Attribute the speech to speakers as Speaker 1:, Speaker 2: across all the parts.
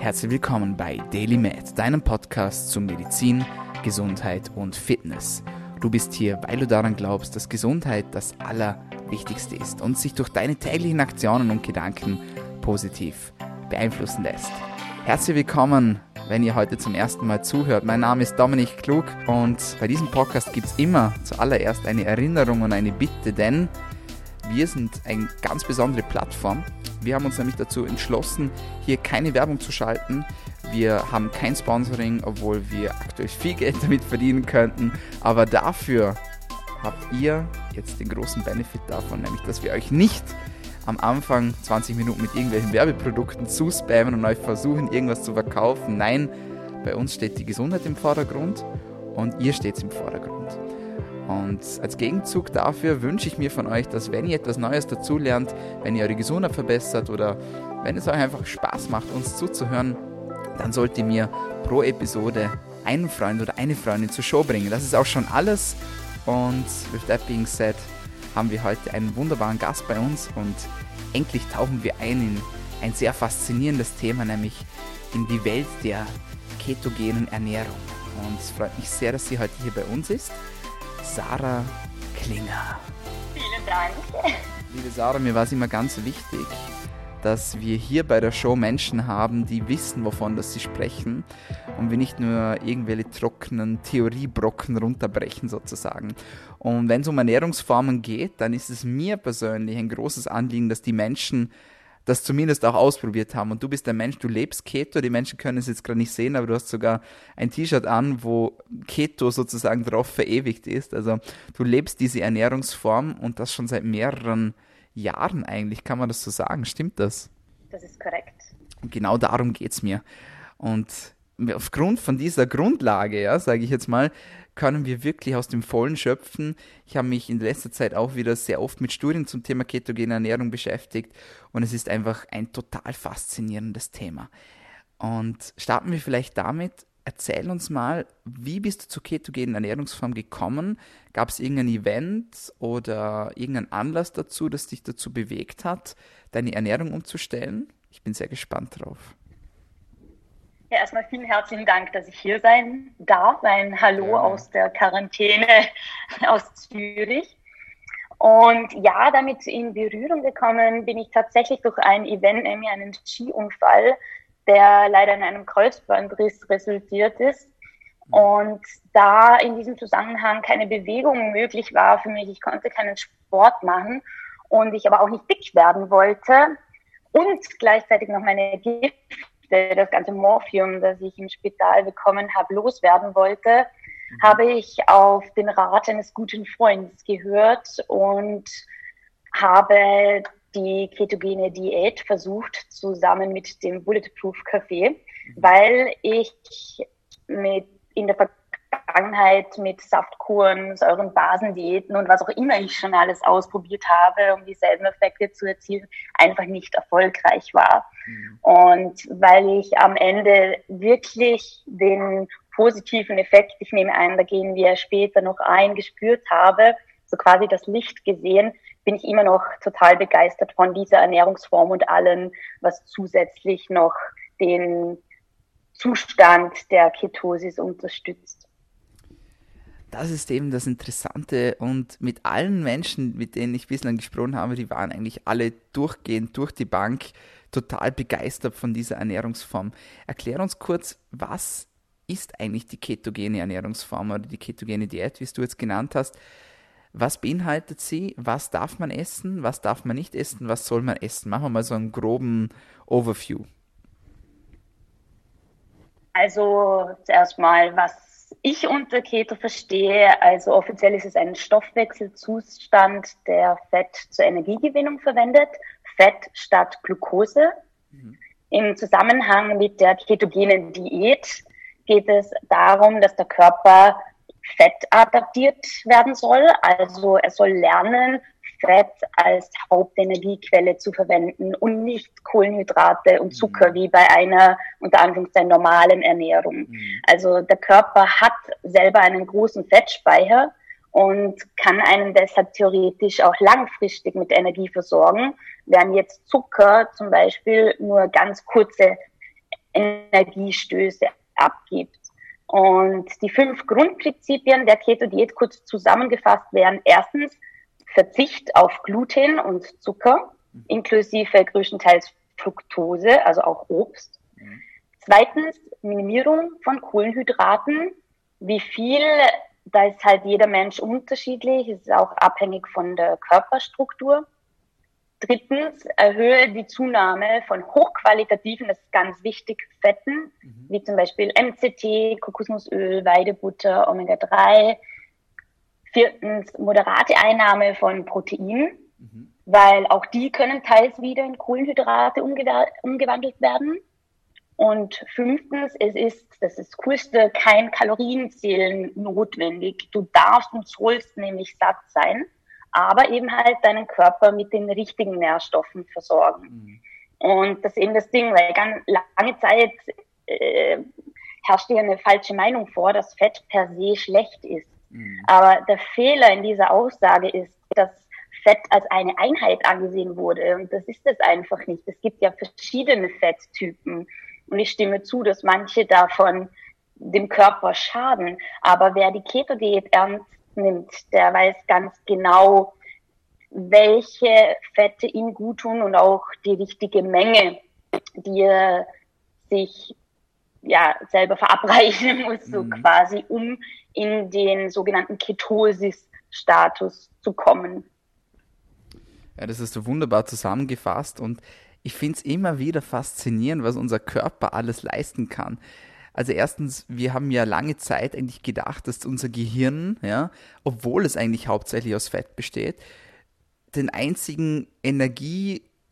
Speaker 1: Herzlich willkommen bei Daily Med, deinem Podcast zu Medizin, Gesundheit und Fitness. Du bist hier, weil du daran glaubst, dass Gesundheit das Allerwichtigste ist und sich durch deine täglichen Aktionen und Gedanken positiv beeinflussen lässt. Herzlich willkommen, wenn ihr heute zum ersten Mal zuhört. Mein Name ist Dominik Klug und bei diesem Podcast gibt es immer zuallererst eine Erinnerung und eine Bitte, denn wir sind eine ganz besondere Plattform. Wir haben uns nämlich dazu entschlossen, hier keine Werbung zu schalten. Wir haben kein Sponsoring, obwohl wir aktuell viel Geld damit verdienen könnten. Aber dafür habt ihr jetzt den großen Benefit davon, nämlich dass wir euch nicht am Anfang 20 Minuten mit irgendwelchen Werbeprodukten zuspammen und euch versuchen, irgendwas zu verkaufen. Nein, bei uns steht die Gesundheit im Vordergrund und ihr steht im Vordergrund. Und als Gegenzug dafür wünsche ich mir von euch, dass wenn ihr etwas Neues dazulernt, wenn ihr eure Gesundheit verbessert oder wenn es euch einfach Spaß macht, uns zuzuhören, dann sollt ihr mir pro Episode einen Freund oder eine Freundin zur Show bringen. Das ist auch schon alles. Und with that being said, haben wir heute einen wunderbaren Gast bei uns und endlich tauchen wir ein in ein sehr faszinierendes Thema, nämlich in die Welt der ketogenen Ernährung. Und es freut mich sehr, dass sie heute hier bei uns ist. Sarah Klinger.
Speaker 2: Vielen Dank.
Speaker 1: Liebe Sarah, mir war es immer ganz wichtig, dass wir hier bei der Show Menschen haben, die wissen, wovon das sie sprechen und wir nicht nur irgendwelche trockenen Theoriebrocken runterbrechen sozusagen. Und wenn es um Ernährungsformen geht, dann ist es mir persönlich ein großes Anliegen, dass die Menschen das zumindest auch ausprobiert haben. Und du bist ein Mensch, du lebst Keto, die Menschen können es jetzt gerade nicht sehen, aber du hast sogar ein T-Shirt an, wo Keto sozusagen drauf verewigt ist. Also du lebst diese Ernährungsform und das schon seit mehreren Jahren eigentlich, kann man das so sagen. Stimmt das?
Speaker 2: Das ist korrekt.
Speaker 1: Und genau darum geht es mir. Und aufgrund von dieser Grundlage, ja, sage ich jetzt mal, können wir wirklich aus dem Vollen schöpfen. Ich habe mich in letzter Zeit auch wieder sehr oft mit Studien zum Thema ketogene Ernährung beschäftigt und es ist einfach ein total faszinierendes Thema. Und starten wir vielleicht damit, erzähl uns mal, wie bist du zur ketogenen Ernährungsform gekommen? Gab es irgendein Event oder irgendeinen Anlass dazu, das dich dazu bewegt hat, deine Ernährung umzustellen? Ich bin sehr gespannt drauf.
Speaker 2: Ja, erstmal vielen herzlichen Dank, dass ich hier sein darf. Ein Hallo ja. aus der Quarantäne aus Zürich. Und ja, damit in Berührung gekommen bin ich tatsächlich durch ein Event, nämlich einen Skiunfall, der leider in einem Kreuzbandriss resultiert ist. Und da in diesem Zusammenhang keine Bewegung möglich war für mich, ich konnte keinen Sport machen und ich aber auch nicht dick werden wollte und gleichzeitig noch meine Gifte das ganze Morphium, das ich im Spital bekommen habe, loswerden wollte, mhm. habe ich auf den Rat eines guten Freundes gehört und habe die ketogene Diät versucht, zusammen mit dem Bulletproof Café, mhm. weil ich mit in der Vergangenheit mit Saftkuren, Säurenbasendiäten und was auch immer ich schon alles ausprobiert habe, um dieselben Effekte zu erzielen, einfach nicht erfolgreich war. Mhm. Und weil ich am Ende wirklich den positiven Effekt, ich nehme ein, da gehen wir später noch ein, gespürt habe, so quasi das Licht gesehen, bin ich immer noch total begeistert von dieser Ernährungsform und allem, was zusätzlich noch den Zustand der Ketosis unterstützt
Speaker 1: das ist eben das Interessante und mit allen Menschen, mit denen ich bislang gesprochen habe, die waren eigentlich alle durchgehend durch die Bank total begeistert von dieser Ernährungsform. Erklär uns kurz, was ist eigentlich die ketogene Ernährungsform oder die ketogene Diät, wie du jetzt genannt hast? Was beinhaltet sie? Was darf man essen? Was darf man nicht essen? Was soll man essen? Machen wir mal so einen groben Overview.
Speaker 2: Also zuerst mal, was ich unter Keto verstehe, also offiziell ist es ein Stoffwechselzustand, der Fett zur Energiegewinnung verwendet, Fett statt Glucose. Mhm. Im Zusammenhang mit der ketogenen Diät geht es darum, dass der Körper Fett adaptiert werden soll. Also er soll lernen, Fett als Hauptenergiequelle zu verwenden und nicht Kohlenhydrate und Zucker mhm. wie bei einer unter Anführungszeichen normalen Ernährung. Mhm. Also der Körper hat selber einen großen Fettspeicher und kann einen deshalb theoretisch auch langfristig mit Energie versorgen, während jetzt Zucker zum Beispiel nur ganz kurze Energiestöße abgibt. Und die fünf Grundprinzipien der Keto-Diät kurz zusammengefasst wären erstens Verzicht auf Gluten und Zucker, inklusive größtenteils Fructose, also auch Obst. Zweitens Minimierung von Kohlenhydraten. Wie viel, da ist halt jeder Mensch unterschiedlich, ist auch abhängig von der Körperstruktur. Drittens, erhöhe die Zunahme von hochqualitativen, das ist ganz wichtig, Fetten, mhm. wie zum Beispiel MCT, Kokosnussöl, Weidebutter, Omega-3. Viertens, moderate Einnahme von Proteinen, mhm. weil auch die können teils wieder in Kohlenhydrate umgewandelt werden. Und fünftens, es ist, das ist das Coolste, kein Kalorienzählen notwendig. Du darfst und sollst nämlich satt sein aber eben halt deinen Körper mit den richtigen Nährstoffen versorgen. Mhm. Und das ist eben das Ding, weil ganz lange Zeit äh, herrscht hier eine falsche Meinung vor, dass Fett per se schlecht ist. Mhm. Aber der Fehler in dieser Aussage ist, dass Fett als eine Einheit angesehen wurde. Und das ist es einfach nicht. Es gibt ja verschiedene Fetttypen. Und ich stimme zu, dass manche davon dem Körper schaden. Aber wer die Keto-Diät ernst nimmt, der weiß ganz genau, welche Fette ihm gut tun und auch die richtige Menge, die er sich ja selber verabreichen muss, so mhm. quasi, um in den sogenannten Ketosis-Status zu kommen.
Speaker 1: Ja, das hast du wunderbar zusammengefasst und ich finde es immer wieder faszinierend, was unser Körper alles leisten kann. Also erstens, wir haben ja lange Zeit eigentlich gedacht, dass unser Gehirn, ja, obwohl es eigentlich hauptsächlich aus Fett besteht, den einzigen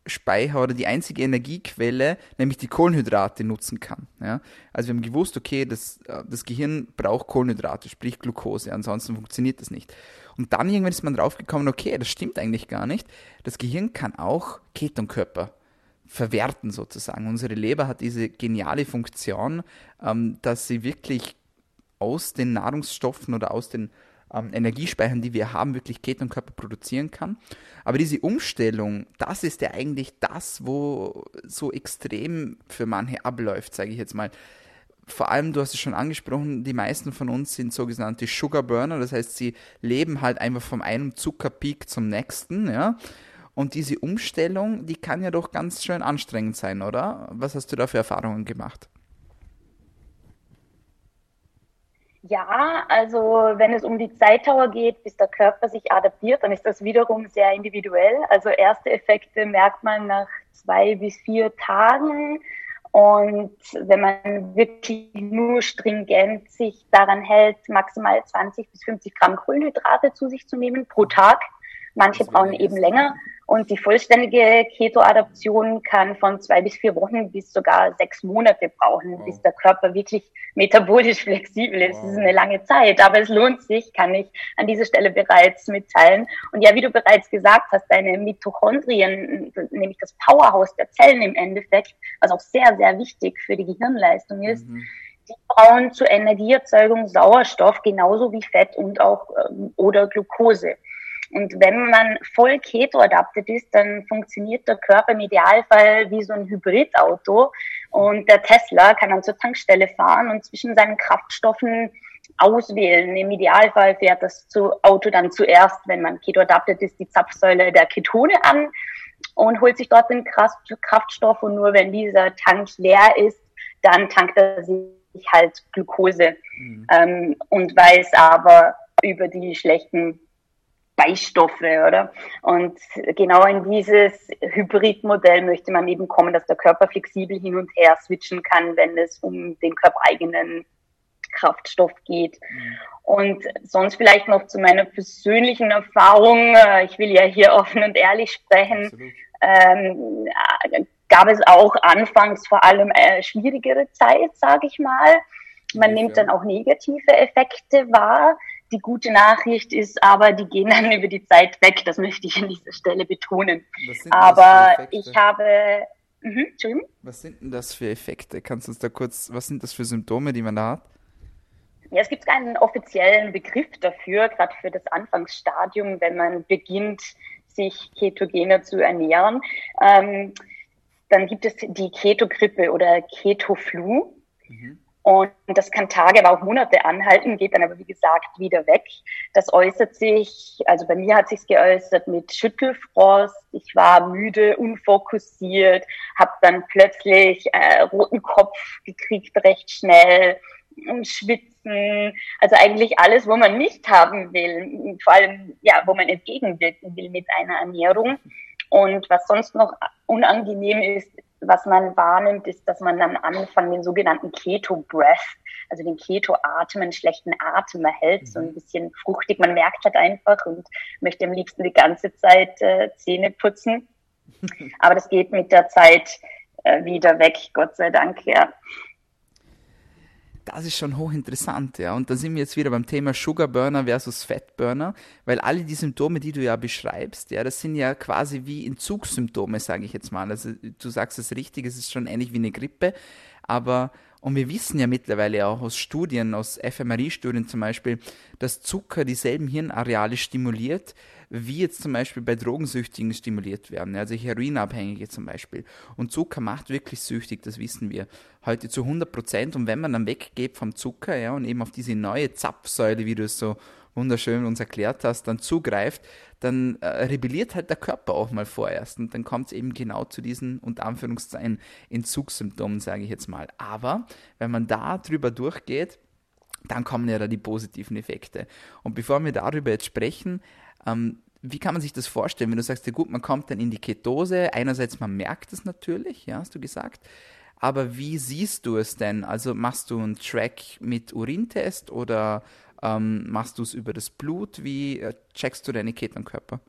Speaker 1: Energiespeicher oder die einzige Energiequelle, nämlich die Kohlenhydrate, nutzen kann. Ja? Also wir haben gewusst, okay, das, äh, das Gehirn braucht Kohlenhydrate, sprich Glucose, ansonsten funktioniert das nicht. Und dann irgendwann ist man draufgekommen, okay, das stimmt eigentlich gar nicht. Das Gehirn kann auch Ketonkörper verwerten sozusagen. Unsere Leber hat diese geniale Funktion, ähm, dass sie wirklich aus den Nahrungsstoffen oder aus den ähm, Energiespeichern, die wir haben, wirklich Ketonkörper produzieren kann. Aber diese Umstellung, das ist ja eigentlich das, wo so extrem für manche abläuft, sage ich jetzt mal. Vor allem, du hast es schon angesprochen, die meisten von uns sind sogenannte Sugar Burner, das heißt, sie leben halt einfach vom einen Zuckerpeak zum nächsten, ja. Und diese Umstellung, die kann ja doch ganz schön anstrengend sein, oder? Was hast du da für Erfahrungen gemacht?
Speaker 2: Ja, also wenn es um die Zeitdauer geht, bis der Körper sich adaptiert, dann ist das wiederum sehr individuell. Also erste Effekte merkt man nach zwei bis vier Tagen. Und wenn man wirklich nur stringent sich daran hält, maximal 20 bis 50 Gramm Kohlenhydrate zu sich zu nehmen pro Tag, manche brauchen eben länger, und die vollständige Keto-Adaption kann von zwei bis vier Wochen bis sogar sechs Monate brauchen, wow. bis der Körper wirklich metabolisch flexibel ist. Wow. Das ist eine lange Zeit, aber es lohnt sich, kann ich an dieser Stelle bereits mitteilen. Und ja, wie du bereits gesagt hast, deine Mitochondrien, nämlich das Powerhouse der Zellen im Endeffekt, was auch sehr, sehr wichtig für die Gehirnleistung ist, mhm. die brauchen zur Energieerzeugung Sauerstoff, genauso wie Fett und auch ähm, oder Glucose. Und wenn man voll Keto-adaptet ist, dann funktioniert der Körper im Idealfall wie so ein Hybridauto. Und der Tesla kann dann zur Tankstelle fahren und zwischen seinen Kraftstoffen auswählen. Im Idealfall fährt das Auto dann zuerst, wenn man Keto-adaptet ist, die Zapfsäule der Ketone an und holt sich dort den Kraftstoff. Und nur wenn dieser Tank leer ist, dann tankt er sich halt Glucose mhm. ähm, und weiß aber über die schlechten Beistoffe, oder? Und genau in dieses Hybridmodell möchte man eben kommen, dass der Körper flexibel hin und her switchen kann, wenn es um den körpereigenen Kraftstoff geht. Mhm. Und sonst vielleicht noch zu meiner persönlichen Erfahrung. Äh, ich will ja hier offen und ehrlich sprechen. Ähm, gab es auch anfangs vor allem eine schwierigere Zeit, sage ich mal. Man nimmt dann auch negative Effekte wahr die gute Nachricht ist aber, die gehen dann über die Zeit weg. Das möchte ich an dieser Stelle betonen. Aber ich habe.
Speaker 1: Mhm, was sind denn das für Effekte? Kannst du uns da kurz, was sind das für Symptome, die man da hat?
Speaker 2: Ja, es gibt keinen offiziellen Begriff dafür, gerade für das Anfangsstadium, wenn man beginnt, sich ketogener zu ernähren. Ähm, dann gibt es die Keto-Grippe oder Keto-Flu. Mhm. Und das kann Tage, aber auch Monate anhalten, geht dann aber wie gesagt wieder weg. Das äußert sich, also bei mir hat sich geäußert mit Schüttelfrost. Ich war müde, unfokussiert, habe dann plötzlich äh, roten Kopf gekriegt recht schnell, Schwitzen, also eigentlich alles, wo man nicht haben will, vor allem ja, wo man entgegenwirken will mit einer Ernährung. Und was sonst noch unangenehm ist, was man wahrnimmt, ist, dass man am Anfang den sogenannten Keto-Breath, also den Keto-Atem, einen schlechten Atem erhält, so ein mhm. bisschen fruchtig. Man merkt halt einfach und möchte am liebsten die ganze Zeit äh, Zähne putzen. Aber das geht mit der Zeit äh, wieder weg, Gott sei Dank, ja
Speaker 1: das ist schon hochinteressant, ja. Und da sind wir jetzt wieder beim Thema Sugar Burner versus Fat Burner, weil alle die Symptome, die du ja beschreibst, ja, das sind ja quasi wie Entzugssymptome, sage ich jetzt mal. Also du sagst es richtig, es ist schon ähnlich wie eine Grippe, aber und wir wissen ja mittlerweile auch aus Studien, aus fMRI-Studien zum Beispiel, dass Zucker dieselben Hirnareale stimuliert, wie jetzt zum Beispiel bei Drogensüchtigen stimuliert werden, also Heroinabhängige zum Beispiel. Und Zucker macht wirklich süchtig, das wissen wir heute zu 100 Prozent. Und wenn man dann weggeht vom Zucker ja, und eben auf diese neue Zapfsäule, wie du es so wunderschön uns erklärt hast, dann zugreift, dann äh, rebelliert halt der Körper auch mal vorerst. Und dann kommt es eben genau zu diesen, unter Anführungszeichen, Entzugssymptomen, sage ich jetzt mal. Aber wenn man da drüber durchgeht, dann kommen ja da die positiven Effekte. Und bevor wir darüber jetzt sprechen, ähm, wie kann man sich das vorstellen, wenn du sagst, ja gut, man kommt dann in die Ketose, einerseits man merkt es natürlich, ja, hast du gesagt, aber wie siehst du es denn? Also machst du einen Track mit Urintest oder ähm, machst du es über das Blut? Wie äh, checkst du deine Ketonkörper?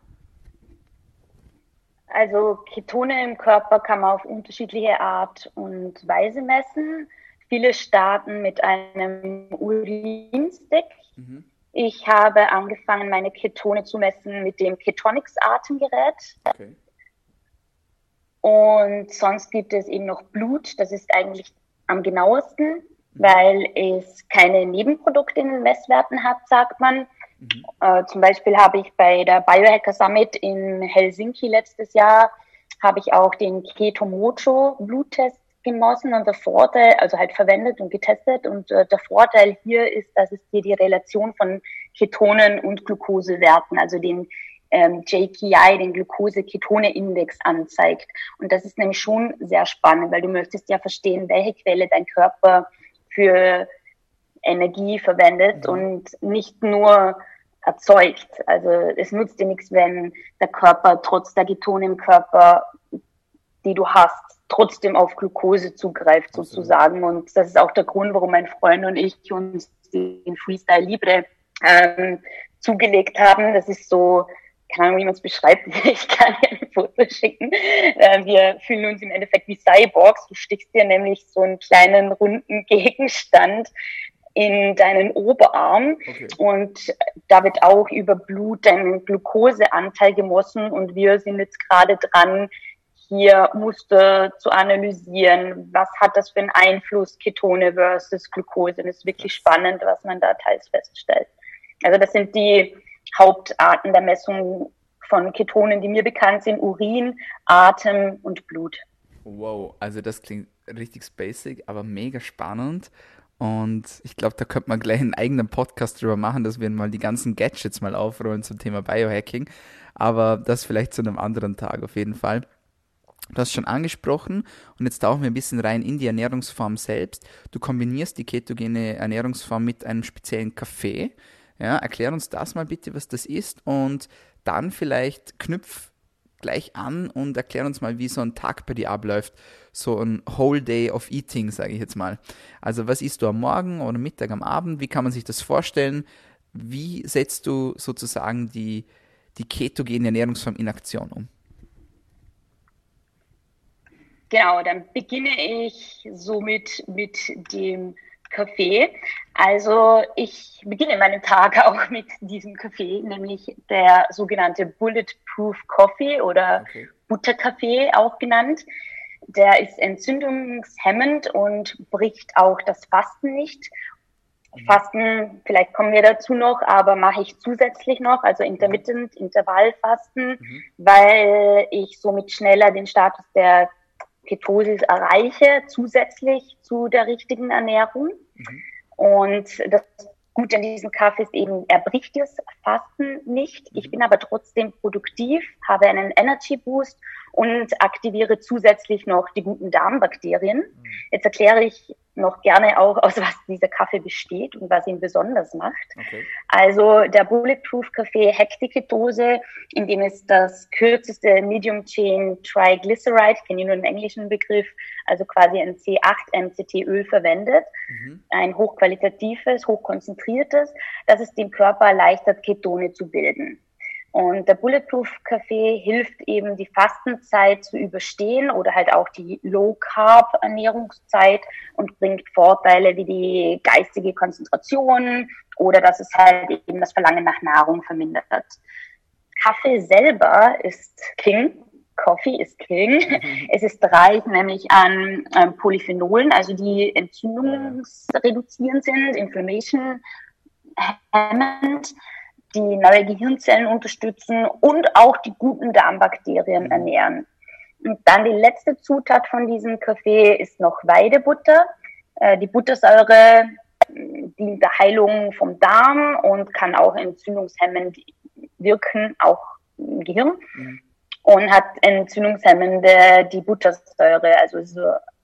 Speaker 2: Also Ketone im Körper kann man auf unterschiedliche Art und Weise messen. Viele starten mit einem Urinstick. Mhm. Ich habe angefangen, meine Ketone zu messen mit dem Ketonix-Atemgerät. Okay. Und sonst gibt es eben noch Blut. Das ist eigentlich am genauesten. Weil es keine Nebenprodukte in den Messwerten hat, sagt man. Mhm. Äh, zum Beispiel habe ich bei der Biohacker Summit in Helsinki letztes Jahr habe ich auch den Ketomocho Bluttest genossen und der Vorteil, also halt verwendet und getestet. Und äh, der Vorteil hier ist, dass es dir die Relation von Ketonen und Glukosewerten, also den ähm, JKI, den Glucose-Ketone-Index anzeigt. Und das ist nämlich schon sehr spannend, weil du möchtest ja verstehen, welche Quelle dein Körper für Energie verwendet mhm. und nicht nur erzeugt. Also es nutzt dir nichts, wenn der Körper trotz der Ketone im Körper, die du hast, trotzdem auf Glucose zugreift sozusagen. Und das ist auch der Grund, warum mein Freund und ich uns den Freestyle Libre ähm, zugelegt haben. Das ist so, keine Ahnung, wie man es beschreibt. Ich kann dir ein Foto schicken. Äh, wir fühlen uns im Endeffekt wie Cyborgs. Du stickst dir nämlich so einen kleinen runden Gegenstand in deinen Oberarm okay. und da wird auch über Blut dein Glukoseanteil gemessen und wir sind jetzt gerade dran, hier Muster zu analysieren. Was hat das für einen Einfluss, Ketone versus Glucose? Und es ist wirklich spannend, was man da teils feststellt. Also das sind die Hauptarten der Messung von Ketonen, die mir bekannt sind. Urin, Atem und Blut.
Speaker 1: Wow, also das klingt richtig basic, aber mega spannend. Und ich glaube, da könnte man gleich einen eigenen Podcast drüber machen, dass wir mal die ganzen Gadgets mal aufrollen zum Thema Biohacking. Aber das vielleicht zu einem anderen Tag auf jeden Fall. Du hast schon angesprochen und jetzt tauchen wir ein bisschen rein in die Ernährungsform selbst. Du kombinierst die ketogene Ernährungsform mit einem speziellen Kaffee. Ja, erklär uns das mal bitte, was das ist und dann vielleicht knüpf gleich an und erklär uns mal, wie so ein Tag bei dir abläuft. So ein Whole Day of Eating, sage ich jetzt mal. Also was isst du am Morgen oder Mittag, am Abend? Wie kann man sich das vorstellen? Wie setzt du sozusagen die, die ketogene Ernährungsform in Aktion um?
Speaker 2: Genau, dann beginne ich somit mit dem Kaffee. Also ich beginne meinen Tag auch mit diesem Kaffee, nämlich der sogenannte Bulletproof Coffee oder okay. Butterkaffee auch genannt. Der ist entzündungshemmend und bricht auch das Fasten nicht. Mhm. Fasten, vielleicht kommen wir dazu noch, aber mache ich zusätzlich noch, also intermittent, Intervallfasten, mhm. weil ich somit schneller den Status der Ketosis erreiche, zusätzlich zu der richtigen Ernährung. Mhm. Und das Gute an diesem Kaffee ist eben, er bricht das Fasten nicht. Ich mhm. bin aber trotzdem produktiv, habe einen Energy Boost und aktiviere zusätzlich noch die guten Darmbakterien. Mhm. Jetzt erkläre ich noch gerne auch, aus was dieser Kaffee besteht und was ihn besonders macht. Okay. Also der Bulletproof Kaffee hackt die Ketose, indem es das kürzeste Medium Chain Triglyceride, ich kenne nur den englischen Begriff, also quasi ein C8-MCT-Öl verwendet. Mhm. Ein hochqualitatives, hochkonzentriertes, das es dem Körper erleichtert, Ketone zu bilden. Und der Bulletproof Kaffee hilft eben, die Fastenzeit zu überstehen oder halt auch die Low Carb Ernährungszeit und bringt Vorteile wie die geistige Konzentration oder dass es halt eben das Verlangen nach Nahrung vermindert. Kaffee selber ist King. Coffee ist King. Mhm. Es ist reich nämlich an ähm, Polyphenolen, also die entzündungsreduzierend sind, inflammation hemmend die neue Gehirnzellen unterstützen und auch die guten Darmbakterien mhm. ernähren. Und dann die letzte Zutat von diesem Kaffee ist noch Weidebutter. Äh, die Buttersäure äh, dient der Heilung vom Darm und kann auch entzündungshemmend wirken, auch im Gehirn. Mhm. Und hat entzündungshemmende die Buttersäure, also so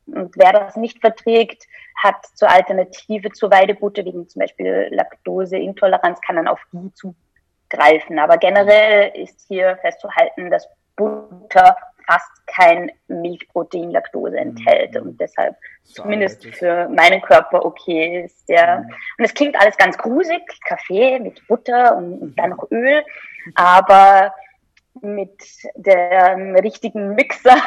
Speaker 2: und wer das nicht verträgt, hat zur Alternative zur Weidebutter, wegen zum Beispiel Laktoseintoleranz, kann dann auf die zugreifen. Aber generell ist hier festzuhalten, dass Butter fast kein Milchprotein Laktose enthält mhm. und deshalb so zumindest für meinen Körper okay ist. Der, mhm. Und es klingt alles ganz grusig, Kaffee mit Butter und, und dann noch Öl, aber mit dem richtigen Mixer.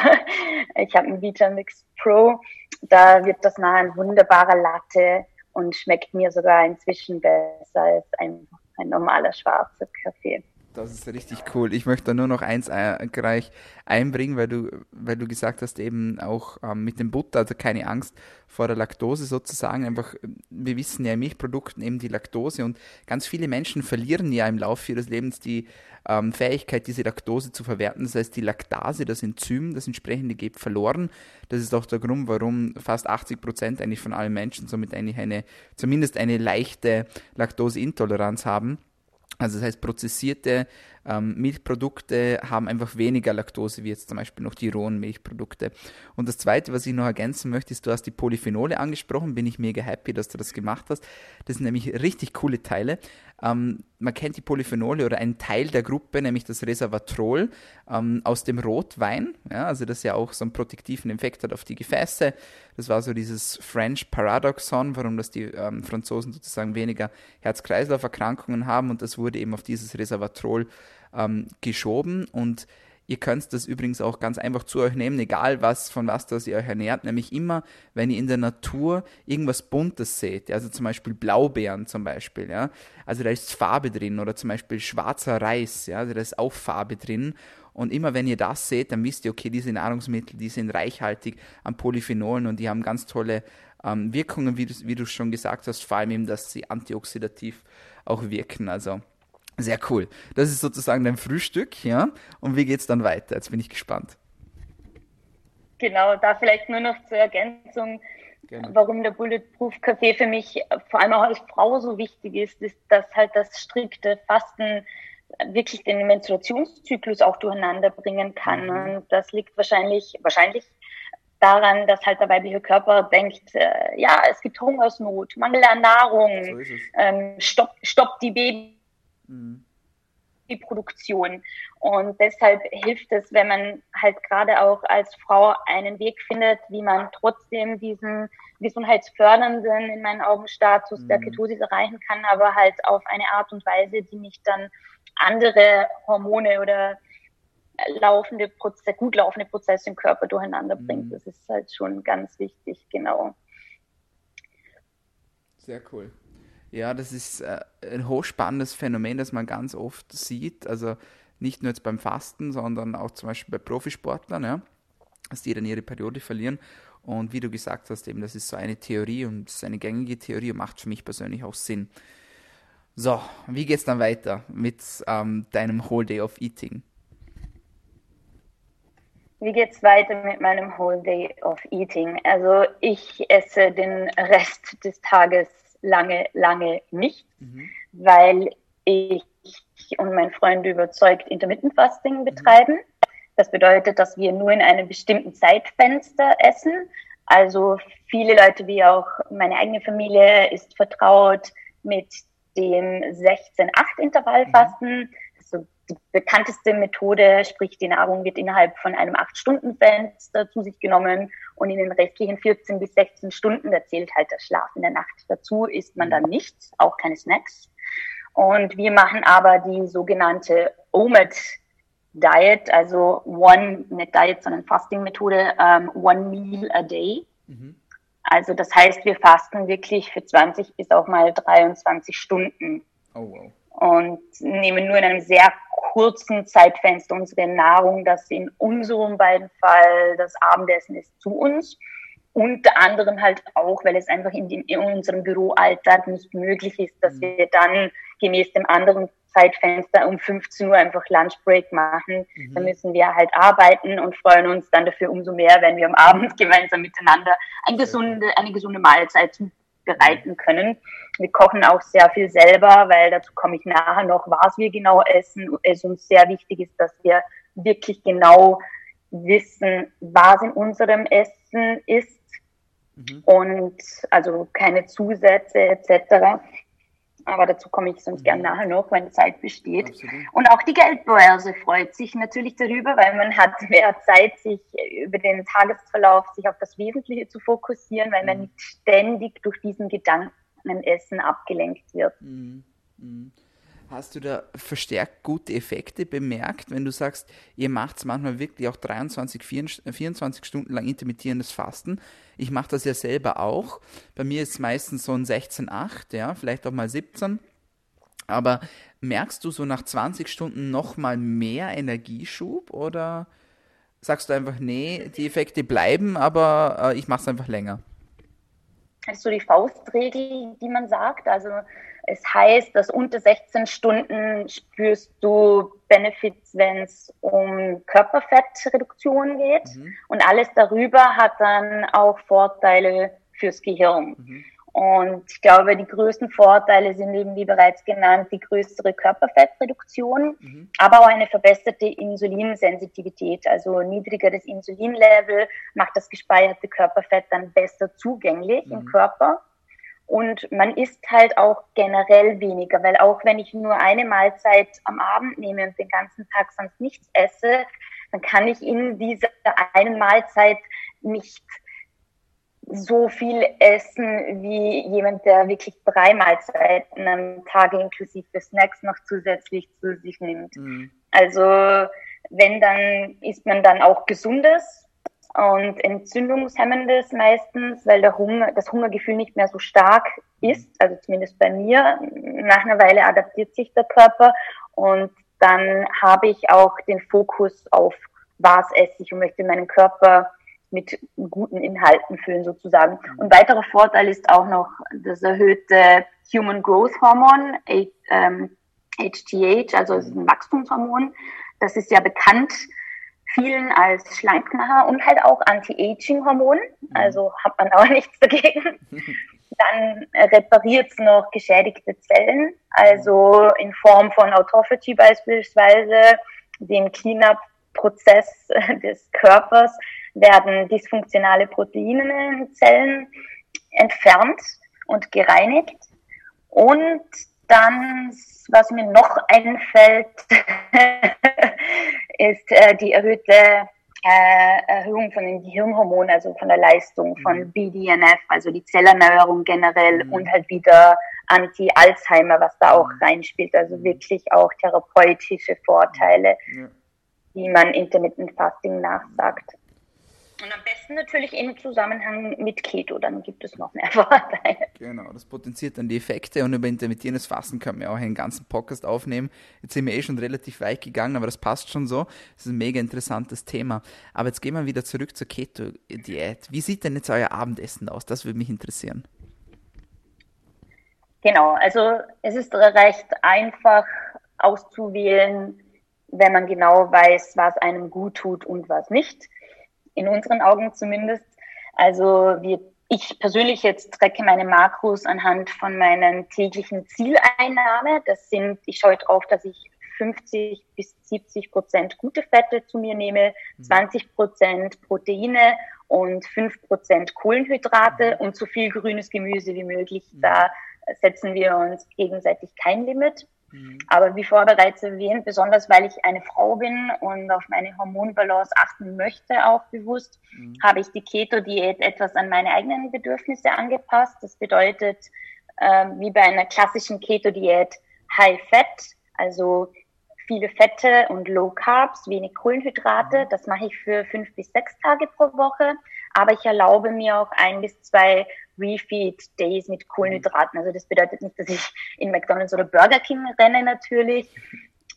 Speaker 2: Ich habe einen Vitamix Pro. Da wird das nachher ein wunderbarer Latte und schmeckt mir sogar inzwischen besser als ein, ein normaler schwarzer Kaffee.
Speaker 1: Das ist richtig cool. Ich möchte da nur noch eins äh, gleich einbringen, weil du, weil du gesagt hast, eben auch ähm, mit dem Butter, also keine Angst vor der Laktose sozusagen. Einfach, wir wissen ja Milchprodukten eben die Laktose und ganz viele Menschen verlieren ja im Laufe ihres Lebens die ähm, Fähigkeit, diese Laktose zu verwerten. Das heißt, die Laktase, das Enzym, das entsprechende geht verloren. Das ist auch der Grund, warum fast 80 Prozent eigentlich von allen Menschen somit eigentlich eine, zumindest eine leichte Laktoseintoleranz haben. Also das heißt, prozessierte ähm, Milchprodukte haben einfach weniger Laktose wie jetzt zum Beispiel noch die rohen Milchprodukte. Und das Zweite, was ich noch ergänzen möchte, ist, du hast die Polyphenole angesprochen, bin ich mega happy, dass du das gemacht hast. Das sind nämlich richtig coole Teile. Ähm, man kennt die Polyphenole oder einen Teil der Gruppe, nämlich das Resveratrol ähm, aus dem Rotwein. Ja, also das ja auch so einen protektiven Effekt hat auf die Gefäße. Das war so dieses French Paradoxon, warum das die ähm, Franzosen sozusagen weniger Herz-Kreislauf-Erkrankungen haben und das wurde eben auf dieses Resveratrol ähm, geschoben und Ihr könnt das übrigens auch ganz einfach zu euch nehmen, egal was, von was das ihr euch ernährt. Nämlich immer, wenn ihr in der Natur irgendwas Buntes seht, also zum Beispiel Blaubeeren zum Beispiel, ja. Also da ist Farbe drin oder zum Beispiel schwarzer Reis, ja, also da ist auch Farbe drin. Und immer wenn ihr das seht, dann wisst ihr, okay, diese Nahrungsmittel, die sind reichhaltig an Polyphenolen und die haben ganz tolle ähm, Wirkungen, wie du, wie du schon gesagt hast, vor allem eben, dass sie antioxidativ auch wirken. Also sehr cool. Das ist sozusagen dein Frühstück, ja. Und wie geht's dann weiter? Jetzt bin ich gespannt.
Speaker 2: Genau, da vielleicht nur noch zur Ergänzung, Gerne. warum der Bulletproof Kaffee für mich vor allem auch als Frau so wichtig ist, ist, dass halt das strikte Fasten wirklich den Menstruationszyklus auch durcheinander bringen kann. Mhm. Und das liegt wahrscheinlich, wahrscheinlich daran, dass halt der weibliche Körper denkt, äh, ja, es gibt Hungersnot, Mangel an Nahrung, so ähm, stopp, stopp die Baby Mhm. die Produktion. Und deshalb hilft es, wenn man halt gerade auch als Frau einen Weg findet, wie man trotzdem diesen gesundheitsfördernden, in meinen Augen, Status mhm. der Ketosis erreichen kann, aber halt auf eine Art und Weise, die nicht dann andere Hormone oder laufende Prozesse, gut laufende Prozesse im Körper durcheinander bringt. Mhm. Das ist halt schon ganz wichtig, genau.
Speaker 1: Sehr cool. Ja, das ist äh, ein hochspannendes Phänomen, das man ganz oft sieht. Also nicht nur jetzt beim Fasten, sondern auch zum Beispiel bei Profisportlern, ja, dass die dann ihre Periode verlieren. Und wie du gesagt hast, eben, das ist so eine Theorie und ist eine gängige Theorie und macht für mich persönlich auch Sinn. So, wie geht es dann weiter mit ähm, deinem Whole Day of Eating?
Speaker 2: Wie geht's weiter mit meinem Whole Day of Eating? Also ich esse den Rest des Tages lange, lange nicht, mhm. weil ich und mein Freund überzeugt Intermittent Fasting mhm. betreiben. Mhm. Das bedeutet, dass wir nur in einem bestimmten Zeitfenster essen. Also viele Leute, wie auch meine eigene Familie, ist vertraut mit dem 16-8-Intervallfasten. Mhm. Die bekannteste Methode, sprich die Nahrung wird innerhalb von einem 8-Stunden-Fenster zu sich genommen und in den restlichen 14 bis 16 Stunden, da zählt halt der Schlaf in der Nacht dazu, isst man dann nichts, auch keine Snacks. Und wir machen aber die sogenannte OMED Diet, also One, nicht Diet, sondern Fasting-Methode, um, One Meal a Day. Mhm. Also das heißt, wir fasten wirklich für 20 bis auch mal 23 Stunden. Oh, wow. Und nehmen nur in einem sehr kurzen Zeitfenster unsere Nahrung, das in unserem beiden Fall das Abendessen ist, zu uns. Unter anderem halt auch, weil es einfach in, dem, in unserem Büroalltag nicht möglich ist, dass mhm. wir dann gemäß dem anderen Zeitfenster um 15 Uhr einfach Lunchbreak machen. Mhm. Dann müssen wir halt arbeiten und freuen uns dann dafür umso mehr, wenn wir am Abend gemeinsam miteinander eine gesunde, eine gesunde Mahlzeit zubereiten können. Wir kochen auch sehr viel selber, weil dazu komme ich nachher noch, was wir genau essen. Es uns sehr wichtig ist, dass wir wirklich genau wissen, was in unserem Essen ist mhm. und also keine Zusätze etc aber dazu komme ich sonst mhm. gern nachher noch, wenn Zeit besteht. Absolut. Und auch die Geldbörse freut sich natürlich darüber, weil man hat mehr Zeit, sich über den Tagesverlauf sich auf das Wesentliche zu fokussieren, weil man mhm. nicht ständig durch diesen Gedankenessen abgelenkt wird. Mhm.
Speaker 1: Hast du da verstärkt gute Effekte bemerkt, wenn du sagst, ihr macht es manchmal wirklich auch 23, 24 Stunden lang intermittierendes Fasten? Ich mache das ja selber auch. Bei mir ist es meistens so ein 16,8, ja, vielleicht auch mal 17. Aber merkst du so nach 20 Stunden nochmal mehr Energieschub oder sagst du einfach, nee, die Effekte bleiben, aber äh, ich mache es einfach länger?
Speaker 2: Hast du die Faustregel, die man sagt? Also es heißt, dass unter 16 Stunden spürst du Benefits, wenn es um Körperfettreduktion geht. Mhm. Und alles darüber hat dann auch Vorteile fürs Gehirn. Mhm. Und ich glaube, die größten Vorteile sind eben, wie bereits genannt, die größere Körperfettreduktion, mhm. aber auch eine verbesserte Insulinsensitivität. Also niedrigeres Insulinlevel macht das gespeicherte Körperfett dann besser zugänglich im mhm. Körper. Und man isst halt auch generell weniger, weil auch wenn ich nur eine Mahlzeit am Abend nehme und den ganzen Tag sonst nichts esse, dann kann ich in dieser einen Mahlzeit nicht so viel essen wie jemand, der wirklich drei Mahlzeiten am Tag inklusive Snacks noch zusätzlich zu sich nimmt. Mhm. Also wenn dann isst man dann auch gesundes und entzündungshemmendes meistens, weil der Hunger, das Hungergefühl nicht mehr so stark ist, also zumindest bei mir. Nach einer Weile adaptiert sich der Körper und dann habe ich auch den Fokus auf was esse ich und möchte meinen Körper mit guten Inhalten füllen sozusagen. Mhm. Und weiterer Vorteil ist auch noch das erhöhte Human Growth Hormon, HGH, ähm, also ein Wachstumshormon. Das ist ja bekannt vielen als Schleimknacher und halt auch Anti-Aging-Hormon. Mhm. Also hat man auch nichts dagegen. Dann repariert es noch geschädigte Zellen, also in Form von Autophagy beispielsweise, dem Cleanup-Prozess des Körpers werden dysfunktionale Proteine in Zellen entfernt und gereinigt. Und dann, was mir noch einfällt, ist äh, die erhöhte äh, Erhöhung von den Gehirnhormonen, also von der Leistung von mhm. BDNF, also die Zellerneuerung generell mhm. und halt wieder Anti-Alzheimer, was da auch mhm. reinspielt, also wirklich auch therapeutische Vorteile, ja. die man Intermittent Fasting nachsagt. Und am besten natürlich im Zusammenhang mit Keto, dann gibt es noch mehr Vorteile.
Speaker 1: Genau, das potenziert dann die Effekte und über intermittierendes Fasten können wir auch einen ganzen Podcast aufnehmen. Jetzt sind wir eh schon relativ weit gegangen, aber das passt schon so. Das ist ein mega interessantes Thema. Aber jetzt gehen wir wieder zurück zur Keto-Diät. Wie sieht denn jetzt euer Abendessen aus? Das würde mich interessieren.
Speaker 2: Genau, also es ist recht einfach auszuwählen, wenn man genau weiß, was einem gut tut und was nicht. In unseren Augen zumindest. Also wir, ich persönlich jetzt trecke meine Makros anhand von meinen täglichen Zieleinnahme. Das sind, ich schaue drauf, dass ich 50 bis 70 Prozent gute Fette zu mir nehme, 20 mhm. Prozent Proteine und 5 Prozent Kohlenhydrate mhm. und so viel grünes Gemüse wie möglich. Mhm. Da setzen wir uns gegenseitig kein Limit. Mhm. Aber wie vorher bereits erwähnt, besonders weil ich eine Frau bin und auf meine Hormonbalance achten möchte, auch bewusst, mhm. habe ich die Keto-Diät etwas an meine eigenen Bedürfnisse angepasst. Das bedeutet, äh, wie bei einer klassischen Keto-Diät, High Fat, also viele Fette und Low Carbs, wenig Kohlenhydrate. Mhm. Das mache ich für fünf bis sechs Tage pro Woche. Aber ich erlaube mir auch ein bis zwei Refeed Days mit Kohlenhydraten. Also das bedeutet nicht, dass ich in McDonald's oder Burger King renne natürlich,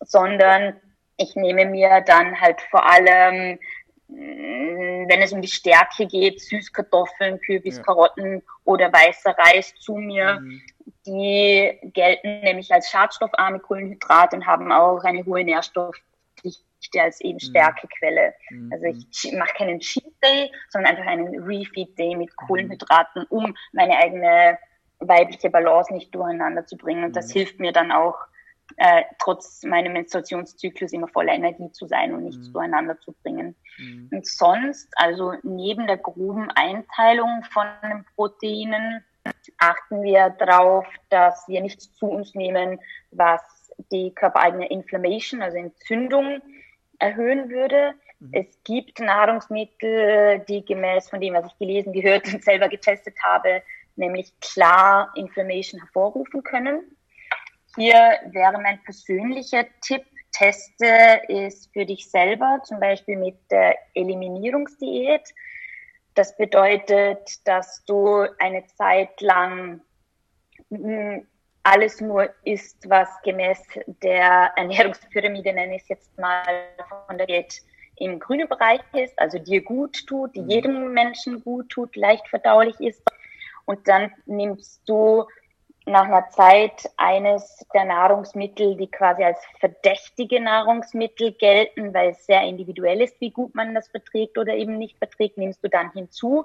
Speaker 2: sondern ich nehme mir dann halt vor allem, mm, wenn es um die Stärke geht, Süßkartoffeln, Kürbis, ja. Karotten oder weißer Reis zu mir. Mhm. Die gelten nämlich als schadstoffarme Kohlenhydrate und haben auch eine hohe Nährstoffdichte als eben mhm. Stärkequelle. Mhm. Also ich mache keinen Cheat Day, sondern einfach einen Refeed Day mit mhm. Kohlenhydraten, um meine eigene weibliche Balance nicht durcheinander zu bringen. Und das mhm. hilft mir dann auch, äh, trotz meinem Menstruationszyklus immer voller Energie zu sein und nichts mhm. durcheinander zu bringen. Mhm. Und sonst, also neben der groben Einteilung von den Proteinen, achten wir darauf, dass wir nichts zu uns nehmen, was die körpereigene Inflammation, also Entzündung, erhöhen würde. Mhm. Es gibt Nahrungsmittel, die gemäß von dem, was ich gelesen, gehört und selber getestet habe, nämlich klar Inflammation hervorrufen können. Hier wäre mein persönlicher Tipp, teste es für dich selber, zum Beispiel mit der Eliminierungsdiät. Das bedeutet, dass du eine Zeit lang alles nur isst, was gemäß der Ernährungspyramide, nenne ich es jetzt mal, von der Diät im grünen Bereich ist, also dir gut tut, die mhm. jedem Menschen gut tut, leicht verdaulich ist. Und dann nimmst du nach einer Zeit eines der Nahrungsmittel, die quasi als verdächtige Nahrungsmittel gelten, weil es sehr individuell ist, wie gut man das verträgt oder eben nicht verträgt, nimmst du dann hinzu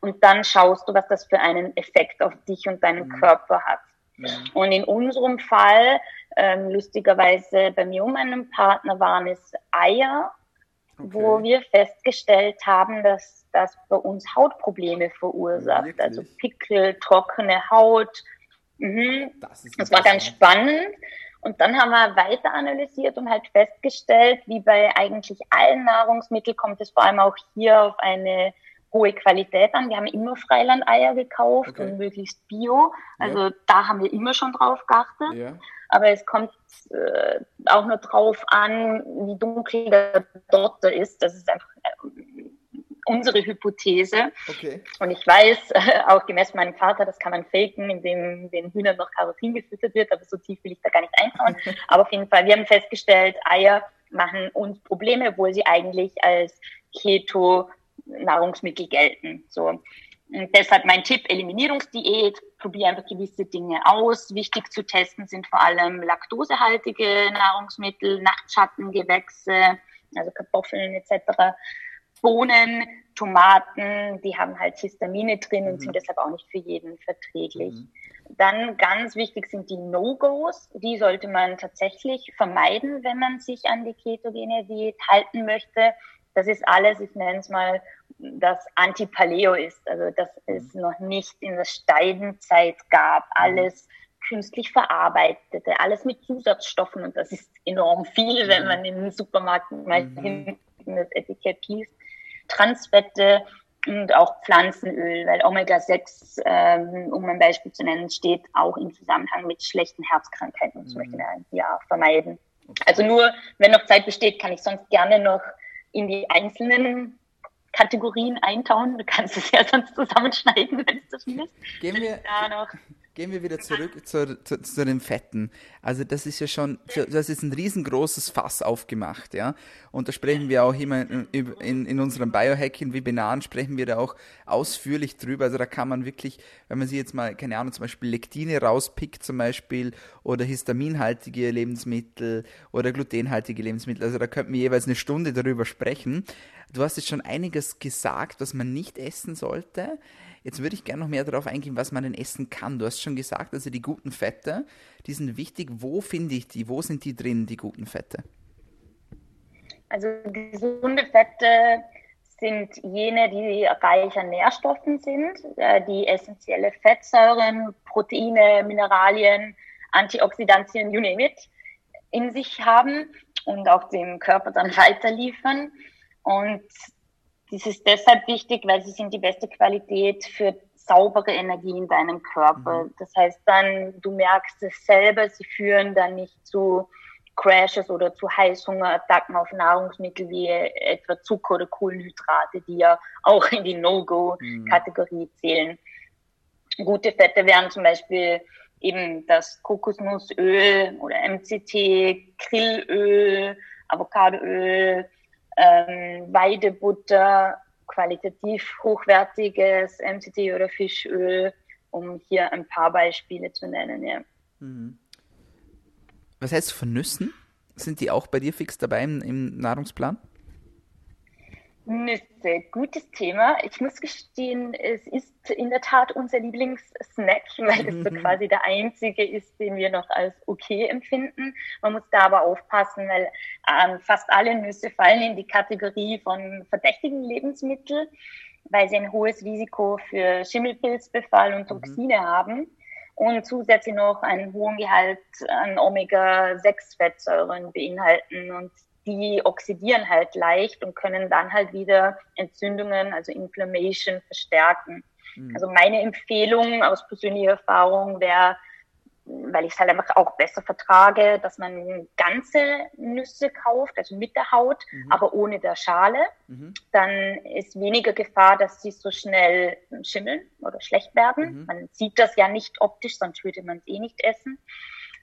Speaker 2: und dann schaust du, was das für einen Effekt auf dich und deinen mhm. Körper hat. Und in unserem Fall, ähm, lustigerweise bei mir und meinem Partner waren es Eier, okay. wo wir festgestellt haben, dass das bei uns Hautprobleme verursacht. Ja, also Pickel, trockene Haut. Mhm. Das, das war ganz spannend. Und dann haben wir weiter analysiert und halt festgestellt, wie bei eigentlich allen Nahrungsmitteln kommt es vor allem auch hier auf eine hohe Qualität an. Wir haben immer Freilandeier gekauft okay. und möglichst bio. Also ja. da haben wir immer schon drauf geachtet. Ja. Aber es kommt äh, auch nur drauf an, wie dunkel der Dotter ist. Das ist einfach äh, unsere Hypothese. Okay. Und ich weiß, äh, auch gemäß meinem Vater, das kann man faken, indem den Hühnern noch Karotin gefüttert wird, aber so tief will ich da gar nicht einschauen. aber auf jeden Fall, wir haben festgestellt, Eier machen uns Probleme, obwohl sie eigentlich als Keto Nahrungsmittel gelten. So. Und deshalb mein Tipp, Eliminierungsdiät, probiere einfach gewisse Dinge aus. Wichtig zu testen sind vor allem laktosehaltige Nahrungsmittel, Nachtschattengewächse, also Kartoffeln etc. Bohnen, Tomaten, die haben halt Histamine drin mhm. und sind deshalb auch nicht für jeden verträglich. Mhm. Dann ganz wichtig sind die No-Gos. Die sollte man tatsächlich vermeiden, wenn man sich an die ketogene Diät halten möchte. Das ist alles, ich nenne es mal, das Anti-Paleo ist. Also dass mhm. es noch nicht in der Steidenzeit gab. Mhm. Alles künstlich verarbeitete, alles mit Zusatzstoffen und das ist enorm viel, wenn mhm. man in den Supermarkt mal hinten das Etikett liest. Transfette und auch Pflanzenöl, weil Omega-6, ähm, um ein Beispiel zu nennen, steht auch im Zusammenhang mit schlechten Herzkrankheiten. Das mhm. möchte man ja vermeiden. Okay. Also nur, wenn noch Zeit besteht, kann ich sonst gerne noch in die einzelnen Kategorien eintauchen. Du kannst es ja sonst zusammenschneiden, wenn es zu viel ist.
Speaker 1: Gehen wir, Gehen wir wieder zurück zu, zu, zu, den Fetten. Also das ist ja schon, das ist ein riesengroßes Fass aufgemacht, ja. Und da sprechen wir auch immer in, in, in unserem Biohacking-Webinaren sprechen wir da auch ausführlich drüber. Also da kann man wirklich, wenn man sich jetzt mal, keine Ahnung, zum Beispiel Lektine rauspickt zum Beispiel oder histaminhaltige Lebensmittel oder glutenhaltige Lebensmittel. Also da könnten wir jeweils eine Stunde darüber sprechen. Du hast jetzt schon einiges gesagt, was man nicht essen sollte. Jetzt würde ich gerne noch mehr darauf eingehen, was man denn essen kann. Du hast schon gesagt, also die guten Fette, die sind wichtig. Wo finde ich die? Wo sind die drin, die guten Fette?
Speaker 2: Also gesunde Fette sind jene, die reich an Nährstoffen sind, äh, die essentielle Fettsäuren, Proteine, Mineralien, Antioxidantien, you name it, in sich haben und auch dem Körper dann weiterliefern. Und dies ist deshalb wichtig, weil sie sind die beste Qualität für saubere Energie in deinem Körper. Mhm. Das heißt dann, du merkst es selber, sie führen dann nicht zu Crashes oder zu Heißhungerattacken auf Nahrungsmittel wie etwa Zucker oder Kohlenhydrate, die ja auch in die No-Go-Kategorie mhm. zählen. Gute Fette wären zum Beispiel eben das Kokosnussöl oder MCT, Krillöl, Avocadoöl, ähm, Weidebutter, qualitativ hochwertiges MCT oder Fischöl, um hier ein paar Beispiele zu nennen. Ja. Mhm.
Speaker 1: Was heißt von Nüssen? Sind die auch bei dir fix dabei im, im Nahrungsplan?
Speaker 2: Nüsse, gutes Thema. Ich muss gestehen, es ist in der Tat unser Lieblingssnack, weil es so mhm. quasi der einzige ist, den wir noch als okay empfinden. Man muss da aber aufpassen, weil ähm, fast alle Nüsse fallen in die Kategorie von verdächtigen Lebensmitteln, weil sie ein hohes Risiko für Schimmelpilzbefall und mhm. Toxine mhm. haben und zusätzlich noch einen hohen Gehalt an Omega-6-Fettsäuren beinhalten. Und die oxidieren halt leicht und können dann halt wieder Entzündungen, also Inflammation verstärken. Mhm. Also meine Empfehlung aus persönlicher Erfahrung wäre, weil ich es halt einfach auch besser vertrage, dass man ganze Nüsse kauft, also mit der Haut, mhm. aber ohne der Schale. Mhm. Dann ist weniger Gefahr, dass sie so schnell schimmeln oder schlecht werden. Mhm. Man sieht das ja nicht optisch, sonst würde man es eh nicht essen.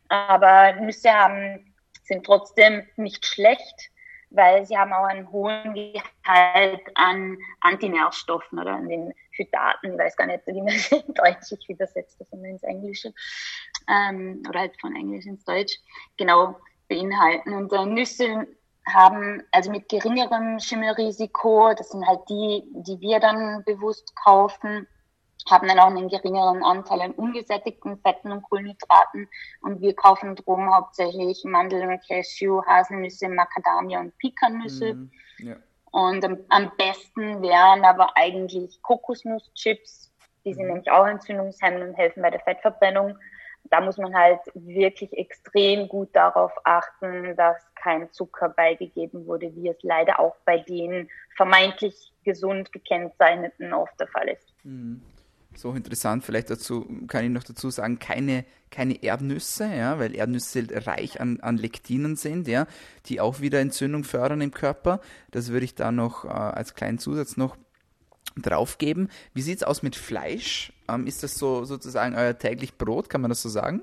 Speaker 2: Aber Nüsse haben sind trotzdem nicht schlecht, weil sie haben auch einen hohen Gehalt an Antinährstoffen oder an den Phytaten, ich weiß gar nicht, wie man es in Deutsch ich übersetzt das immer ins Englische ähm, oder halt von Englisch ins Deutsch, genau beinhalten. Und äh, Nüsse haben also mit geringerem Schimmelrisiko, das sind halt die, die wir dann bewusst kaufen, haben dann auch einen geringeren Anteil an ungesättigten Fetten und Kohlenhydraten. Und wir kaufen drum hauptsächlich Mandeln, Cashew, Haselnüsse, Macadamia und Pekannüsse. Mm, ja. Und am, am, besten wären aber eigentlich Kokosnusschips. Die sind mm. nämlich auch entzündungshemmend und helfen bei der Fettverbrennung. Da muss man halt wirklich extrem gut darauf achten, dass kein Zucker beigegeben wurde, wie es leider auch bei den vermeintlich gesund gekennzeichneten oft der Fall ist.
Speaker 1: Mm so interessant, vielleicht dazu kann ich noch dazu sagen, keine, keine Erdnüsse, ja, weil Erdnüsse reich an, an Lektinen sind, ja, die auch wieder Entzündung fördern im Körper. Das würde ich da noch äh, als kleinen Zusatz noch draufgeben. Wie sieht es aus mit Fleisch? Ähm, ist das so sozusagen euer täglich Brot, kann man das so sagen?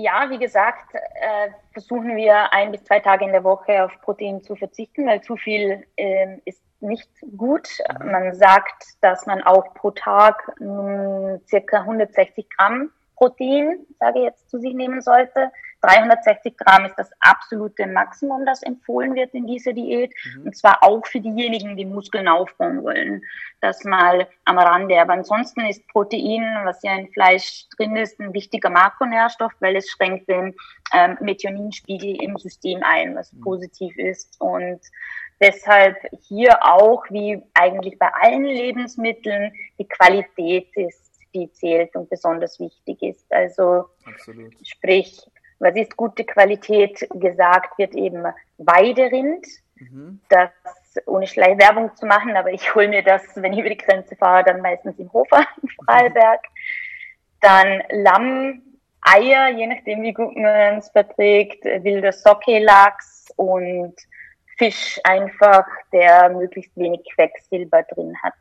Speaker 2: Ja, wie gesagt, äh, versuchen wir ein bis zwei Tage in der Woche auf Protein zu verzichten, weil zu viel äh, ist nicht gut. Man sagt, dass man auch pro Tag mh, hm, circa 160 Gramm Protein, sage ich jetzt, zu sich nehmen sollte. 360 Gramm ist das absolute Maximum, das empfohlen wird in dieser Diät. Mhm. Und zwar auch für diejenigen, die Muskeln aufbauen wollen. Das mal am Rande. Aber ansonsten ist Protein, was ja in Fleisch drin ist, ein wichtiger Makronährstoff, weil es schränkt den ähm, Methioninspiegel im System ein, was mhm. positiv ist. Und Deshalb hier auch, wie eigentlich bei allen Lebensmitteln, die Qualität ist, die zählt und besonders wichtig ist. Also Absolut. sprich, was ist gute Qualität? Gesagt wird eben Weiderind. Mhm. Das ohne Schleichwerbung zu machen, aber ich hole mir das, wenn ich über die Grenze fahre, dann meistens im Hofer in Vorarlberg. Dann Lamm, Eier, je nachdem wie gut man es verträgt, wilder Socke-Lachs und Fisch einfach, der möglichst wenig Quecksilber drin hat.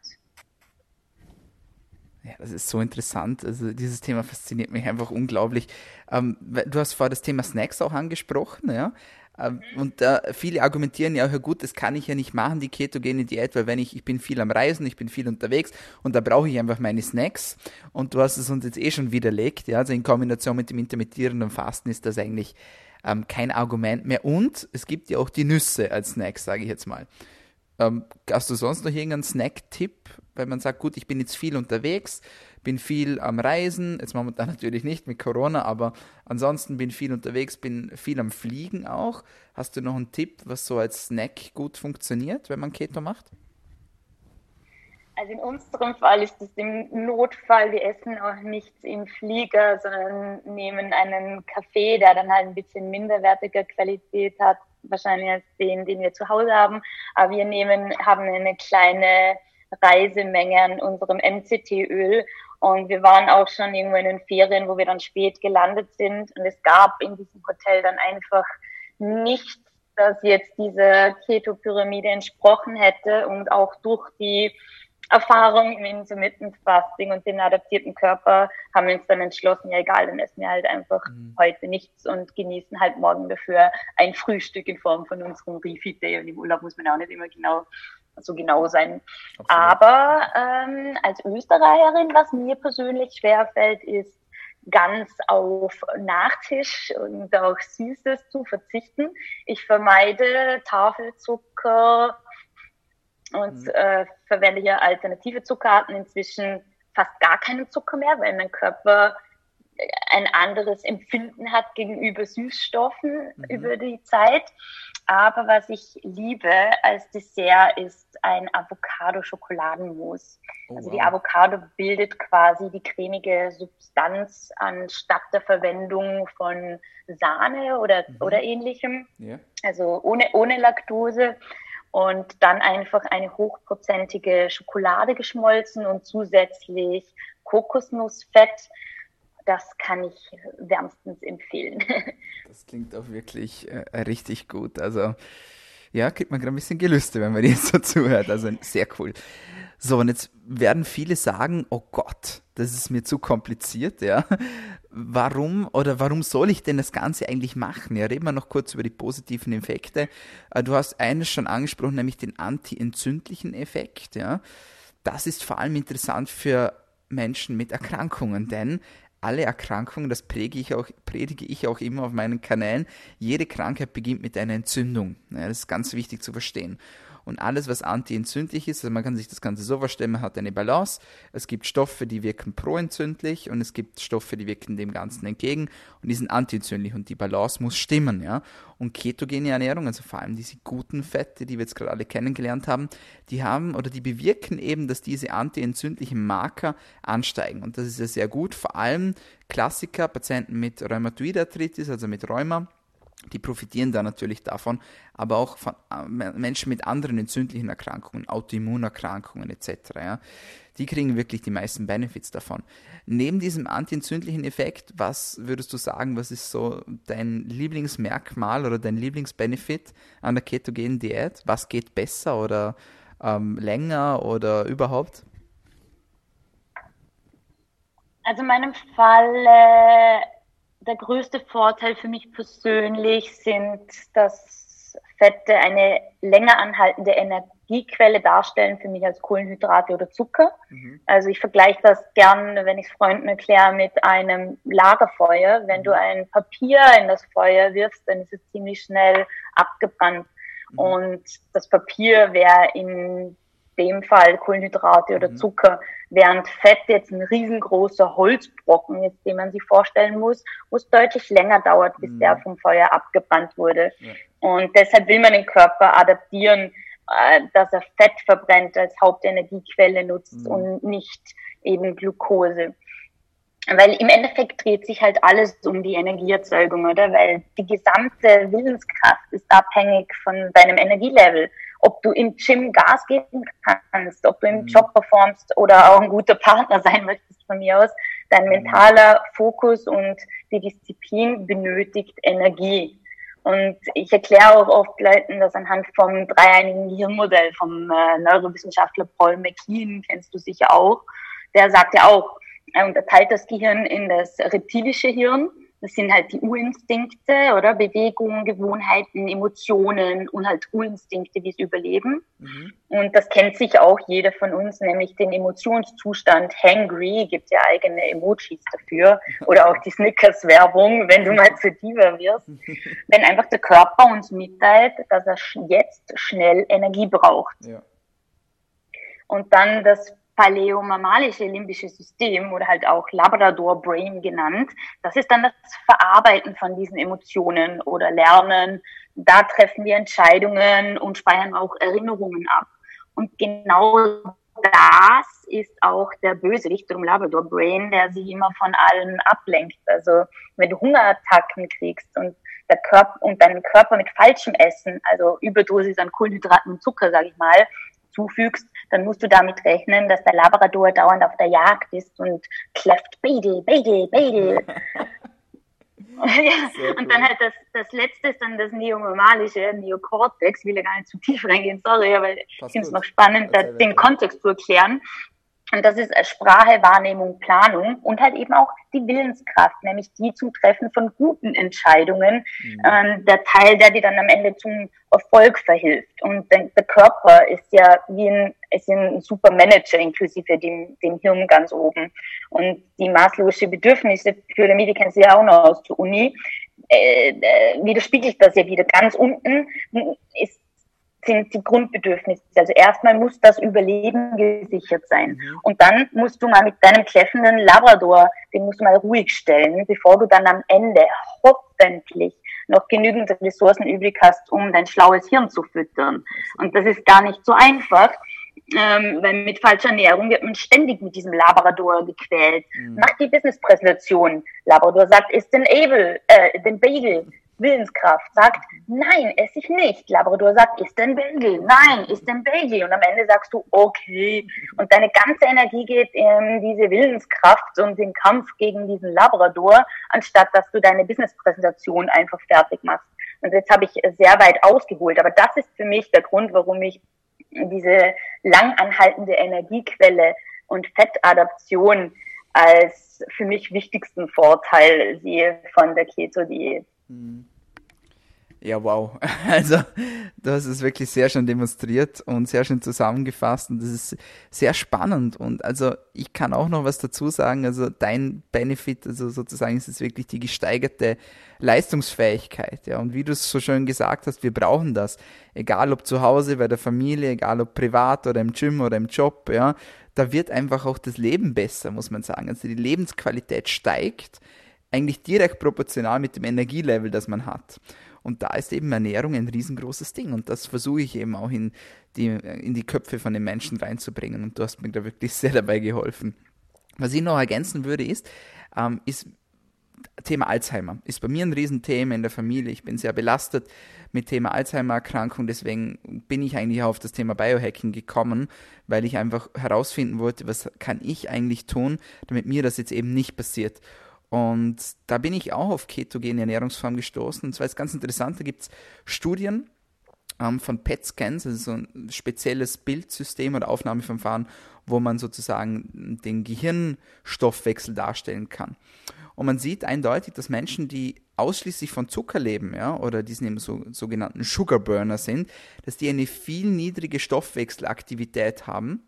Speaker 1: Ja, das ist so interessant. Also dieses Thema fasziniert mich einfach unglaublich. Ähm, du hast vorher das Thema Snacks auch angesprochen, ja. Ähm, und äh, viele argumentieren ja, ja gut, das kann ich ja nicht machen, die ketogene Diät, weil wenn ich, ich bin viel am Reisen, ich bin viel unterwegs und da brauche ich einfach meine Snacks. Und du hast es uns jetzt eh schon widerlegt, ja, also in Kombination mit dem intermittierenden Fasten ist das eigentlich ähm, kein Argument mehr. Und es gibt ja auch die Nüsse als Snacks, sage ich jetzt mal. Ähm, hast du sonst noch irgendeinen Snack-Tipp, wenn man sagt, gut, ich bin jetzt viel unterwegs, bin viel am Reisen, jetzt momentan natürlich nicht mit Corona, aber ansonsten bin viel unterwegs, bin viel am Fliegen auch. Hast du noch einen Tipp, was so als Snack gut funktioniert, wenn man Keto macht?
Speaker 2: Also in unserem Fall ist es im Notfall, wir essen auch nichts im Flieger, sondern nehmen einen Kaffee, der dann halt ein bisschen minderwertiger Qualität hat, wahrscheinlich als den, den wir zu Hause haben. Aber wir nehmen, haben eine kleine Reisemenge an unserem MCT-Öl. Und wir waren auch schon irgendwo in den Ferien, wo wir dann spät gelandet sind. Und es gab in diesem Hotel dann einfach nichts, das jetzt dieser Keto-Pyramide entsprochen hätte. Und auch durch die Erfahrung im Intermittent Fasting und den adaptierten Körper haben wir uns dann entschlossen, ja egal, dann essen wir halt einfach mhm. heute nichts und genießen halt morgen dafür ein Frühstück in Form von unserem Refeed Day. Und im Urlaub muss man ja auch nicht immer genau so genau sein. Absolut. Aber ähm, als Österreicherin, was mir persönlich schwerfällt, ist ganz auf Nachtisch und auch Süßes zu verzichten. Ich vermeide Tafelzucker, und mhm. äh, verwende hier alternative Zuckerarten inzwischen fast gar keinen Zucker mehr, weil mein Körper ein anderes Empfinden hat gegenüber Süßstoffen mhm. über die Zeit. Aber was ich liebe als Dessert ist ein Avocado-Schokoladenmus. Oh, also die Avocado bildet quasi die cremige Substanz anstatt der Verwendung von Sahne oder, mhm. oder ähnlichem. Yeah. Also ohne, ohne Laktose und dann einfach eine hochprozentige Schokolade geschmolzen und zusätzlich Kokosnussfett. Das kann ich wärmstens empfehlen.
Speaker 1: Das klingt auch wirklich äh, richtig gut. Also ja, kriegt man gerade ein bisschen Gelüste, wenn man dir so zuhört. Also sehr cool. So, und jetzt werden viele sagen, oh Gott, das ist mir zu kompliziert, ja. Warum oder warum soll ich denn das Ganze eigentlich machen? Ja, reden wir noch kurz über die positiven Effekte. Äh, du hast eines schon angesprochen, nämlich den anti-entzündlichen Effekt, ja. Das ist vor allem interessant für Menschen mit Erkrankungen, denn alle Erkrankungen, das predige ich auch, predige ich auch immer auf meinen Kanälen, jede Krankheit beginnt mit einer Entzündung. Ja, das ist ganz wichtig zu verstehen und alles, was antientzündlich ist, also man kann sich das Ganze so vorstellen, man hat eine Balance. Es gibt Stoffe, die wirken proentzündlich und es gibt Stoffe, die wirken dem Ganzen entgegen und die sind antientzündlich und die Balance muss stimmen, ja. Und ketogene Ernährung, also vor allem diese guten Fette, die wir jetzt gerade alle kennengelernt haben, die haben oder die bewirken eben, dass diese antientzündlichen Marker ansteigen und das ist ja sehr gut, vor allem Klassiker, Patienten mit Rheumatoidarthritis, also mit Rheuma, die profitieren da natürlich davon, aber auch von äh, Menschen mit anderen entzündlichen Erkrankungen, Autoimmunerkrankungen etc. Ja, die kriegen wirklich die meisten Benefits davon. Neben diesem antientzündlichen Effekt, was würdest du sagen, was ist so dein Lieblingsmerkmal oder dein Lieblingsbenefit an der ketogenen Diät? Was geht besser oder ähm, länger oder überhaupt?
Speaker 2: Also in meinem Fall äh der größte Vorteil für mich persönlich sind, dass Fette eine länger anhaltende Energiequelle darstellen für mich als Kohlenhydrate oder Zucker. Mhm. Also ich vergleiche das gern, wenn ich es Freunden erkläre, mit einem Lagerfeuer. Wenn mhm. du ein Papier in das Feuer wirfst, dann ist es ziemlich schnell abgebrannt. Mhm. Und das Papier wäre in dem Fall Kohlenhydrate oder mhm. Zucker, während Fett jetzt ein riesengroßer Holzbrocken ist, den man sich vorstellen muss, wo es deutlich länger dauert, bis mhm. der vom Feuer abgebrannt wurde. Ja. Und deshalb will man den Körper adaptieren, äh, dass er Fett verbrennt als Hauptenergiequelle nutzt mhm. und nicht eben Glucose. Weil im Endeffekt dreht sich halt alles um die Energieerzeugung, oder? Weil die gesamte Willenskraft ist abhängig von deinem Energielevel ob du im Gym Gas geben kannst, ob du im mhm. Job performst oder auch ein guter Partner sein möchtest von mir aus. Dein mhm. mentaler Fokus und die Disziplin benötigt Energie. Und ich erkläre auch oft Leuten, dass anhand vom dreieinigen Hirnmodell vom äh, Neurowissenschaftler Paul McKean, kennst du sicher auch, der sagt ja auch, er unterteilt das Gehirn in das reptilische Hirn, das sind halt die Urinstinkte, oder? Bewegungen, Gewohnheiten, Emotionen und halt Urinstinkte wie das Überleben. Mhm. Und das kennt sich auch jeder von uns, nämlich den Emotionszustand hangry, gibt ja eigene Emojis dafür. Oder auch die Snickers-Werbung, wenn du mal zu Diva wirst. wenn einfach der Körper uns mitteilt, dass er jetzt schnell Energie braucht. Ja. Und dann das paläomammalische limbische System oder halt auch Labrador Brain genannt. Das ist dann das Verarbeiten von diesen Emotionen oder Lernen. Da treffen wir Entscheidungen und speichern auch Erinnerungen ab. Und genau das ist auch der Bösewicht im Labrador Brain, der sich immer von allen ablenkt. Also wenn du Hungerattacken kriegst und der Körper und deinen Körper mit falschem Essen, also Überdosis an Kohlenhydraten und Zucker, sage ich mal, zufügst, dann musst du damit rechnen, dass der Labrador dauernd auf der Jagd ist und kläfft Bagel, Bagel, Bagel. ja, und dann halt das, das letzte ist dann das neomormalische, Neokortex, will ja gar nicht zu tief reingehen, sorry, aber ich finde es noch spannend, den Kontext zu erklären. Und das ist Sprache, Wahrnehmung, Planung und halt eben auch die Willenskraft, nämlich die zum Treffen von guten Entscheidungen, mhm. ähm, der Teil, der dir dann am Ende zum Erfolg verhilft. Und der, der Körper ist ja wie ein, ist ein super Manager inklusive dem, dem Hirn ganz oben. Und die maßlose Bedürfnisse, Pyramide kennst du ja auch noch aus der Uni, äh, äh, widerspiegelt das ja wieder. Ganz unten ist sind die Grundbedürfnisse. Also erstmal muss das Überleben gesichert sein. Mhm. Und dann musst du mal mit deinem kläffenden Labrador, den musst du mal ruhig stellen, bevor du dann am Ende hoffentlich noch genügend Ressourcen übrig hast, um dein schlaues Hirn zu füttern. Und das ist gar nicht so einfach. Ähm, weil mit falscher Ernährung wird man ständig mit diesem Labrador gequält. Mhm. Mach die Business-Präsentation. Labrador sagt, ist den Able, äh, den Bagel. Willenskraft sagt, nein, esse ich nicht. Labrador sagt, isst ein Bagel. Nein, isst ein Bagel. Und am Ende sagst du, okay. Und deine ganze Energie geht in diese Willenskraft und den Kampf gegen diesen Labrador, anstatt dass du deine Businesspräsentation einfach fertig machst. Und jetzt habe ich sehr weit ausgeholt. Aber das ist für mich der Grund, warum ich diese langanhaltende Energiequelle und Fettadaption als für mich wichtigsten Vorteil sehe von der Keto-Diät.
Speaker 1: Ja, wow. Also, du hast es wirklich sehr schön demonstriert und sehr schön zusammengefasst und das ist sehr spannend. Und also ich kann auch noch was dazu sagen, also dein Benefit, also sozusagen ist es wirklich die gesteigerte Leistungsfähigkeit, ja, und wie du es so schön gesagt hast, wir brauchen das, egal ob zu Hause, bei der Familie, egal ob privat oder im Gym oder im Job, ja, da wird einfach auch das Leben besser, muss man sagen, also die Lebensqualität steigt, eigentlich direkt proportional mit dem Energielevel, das man hat. Und da ist eben Ernährung ein riesengroßes Ding. Und das versuche ich eben auch in die, in die Köpfe von den Menschen reinzubringen. Und du hast mir da wirklich sehr dabei geholfen. Was ich noch ergänzen würde, ist, ähm, ist Thema Alzheimer. Ist bei mir ein Riesenthema in der Familie. Ich bin sehr belastet mit Thema Alzheimer-Erkrankung. Deswegen bin ich eigentlich auf das Thema Biohacking gekommen, weil ich einfach herausfinden wollte, was kann ich eigentlich tun, damit mir das jetzt eben nicht passiert. Und da bin ich auch auf ketogene Ernährungsform gestoßen. Und zwar ist ganz interessant, da gibt es Studien ähm, von PET-Scans, also so ein spezielles Bildsystem oder Aufnahmeverfahren, wo man sozusagen den Gehirnstoffwechsel darstellen kann. Und man sieht eindeutig, dass Menschen, die ausschließlich von Zucker leben, ja, oder diesen eben so, sogenannten Sugar Burner sind, dass die eine viel niedrige Stoffwechselaktivität haben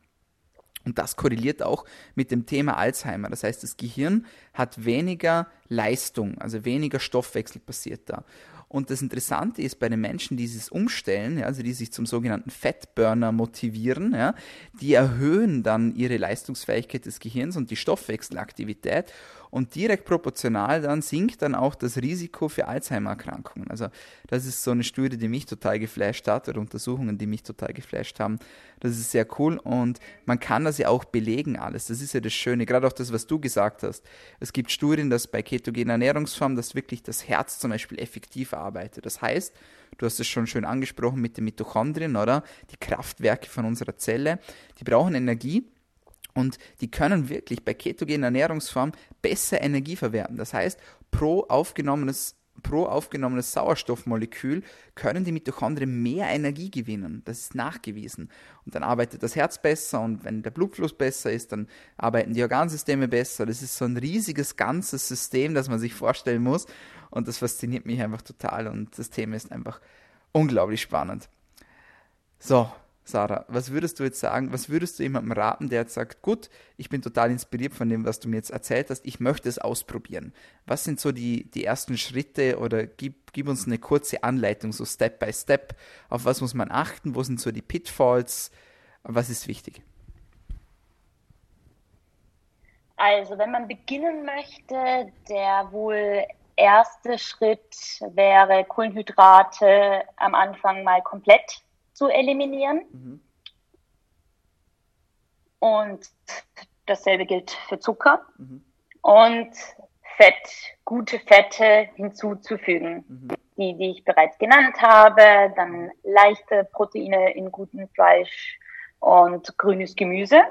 Speaker 1: und das korreliert auch mit dem Thema Alzheimer. Das heißt, das Gehirn hat weniger Leistung, also weniger Stoffwechsel passiert da. Und das Interessante ist bei den Menschen, die dieses umstellen, ja, also die sich zum sogenannten Fettburner motivieren, ja, die erhöhen dann ihre Leistungsfähigkeit des Gehirns und die Stoffwechselaktivität und direkt proportional dann sinkt dann auch das Risiko für Alzheimer-Erkrankungen. Also das ist so eine Studie, die mich total geflasht hat oder Untersuchungen, die mich total geflasht haben. Das ist sehr cool und man kann das ja auch belegen alles. Das ist ja das Schöne, gerade auch das, was du gesagt hast. Es gibt Studien, dass bei ketogener Ernährungsform, dass wirklich das Herz zum Beispiel effektiv arbeitet. Das heißt, du hast es schon schön angesprochen mit den Mitochondrien, oder? Die Kraftwerke von unserer Zelle, die brauchen Energie und die können wirklich bei ketogener Ernährungsform besser Energie verwerten. Das heißt, pro aufgenommenes pro aufgenommenes Sauerstoffmolekül können die Mitochondrien mehr Energie gewinnen. Das ist nachgewiesen. Und dann arbeitet das Herz besser und wenn der Blutfluss besser ist, dann arbeiten die Organsysteme besser. Das ist so ein riesiges ganzes System, das man sich vorstellen muss. Und das fasziniert mich einfach total und das Thema ist einfach unglaublich spannend. So, Sarah, was würdest du jetzt sagen, was würdest du jemandem raten, der jetzt sagt, gut, ich bin total inspiriert von dem, was du mir jetzt erzählt hast, ich möchte es ausprobieren. Was sind so die, die ersten Schritte oder gib, gib uns eine kurze Anleitung, so Step by Step, auf was muss man achten, wo sind so die Pitfalls, was ist wichtig?
Speaker 2: Also, wenn man beginnen möchte, der wohl erste Schritt wäre, Kohlenhydrate am Anfang mal komplett zu eliminieren. Mhm. Und dasselbe gilt für Zucker. Mhm. Und Fett, gute Fette hinzuzufügen. Mhm. Die, die ich bereits genannt habe, dann leichte Proteine in gutem Fleisch und grünes Gemüse.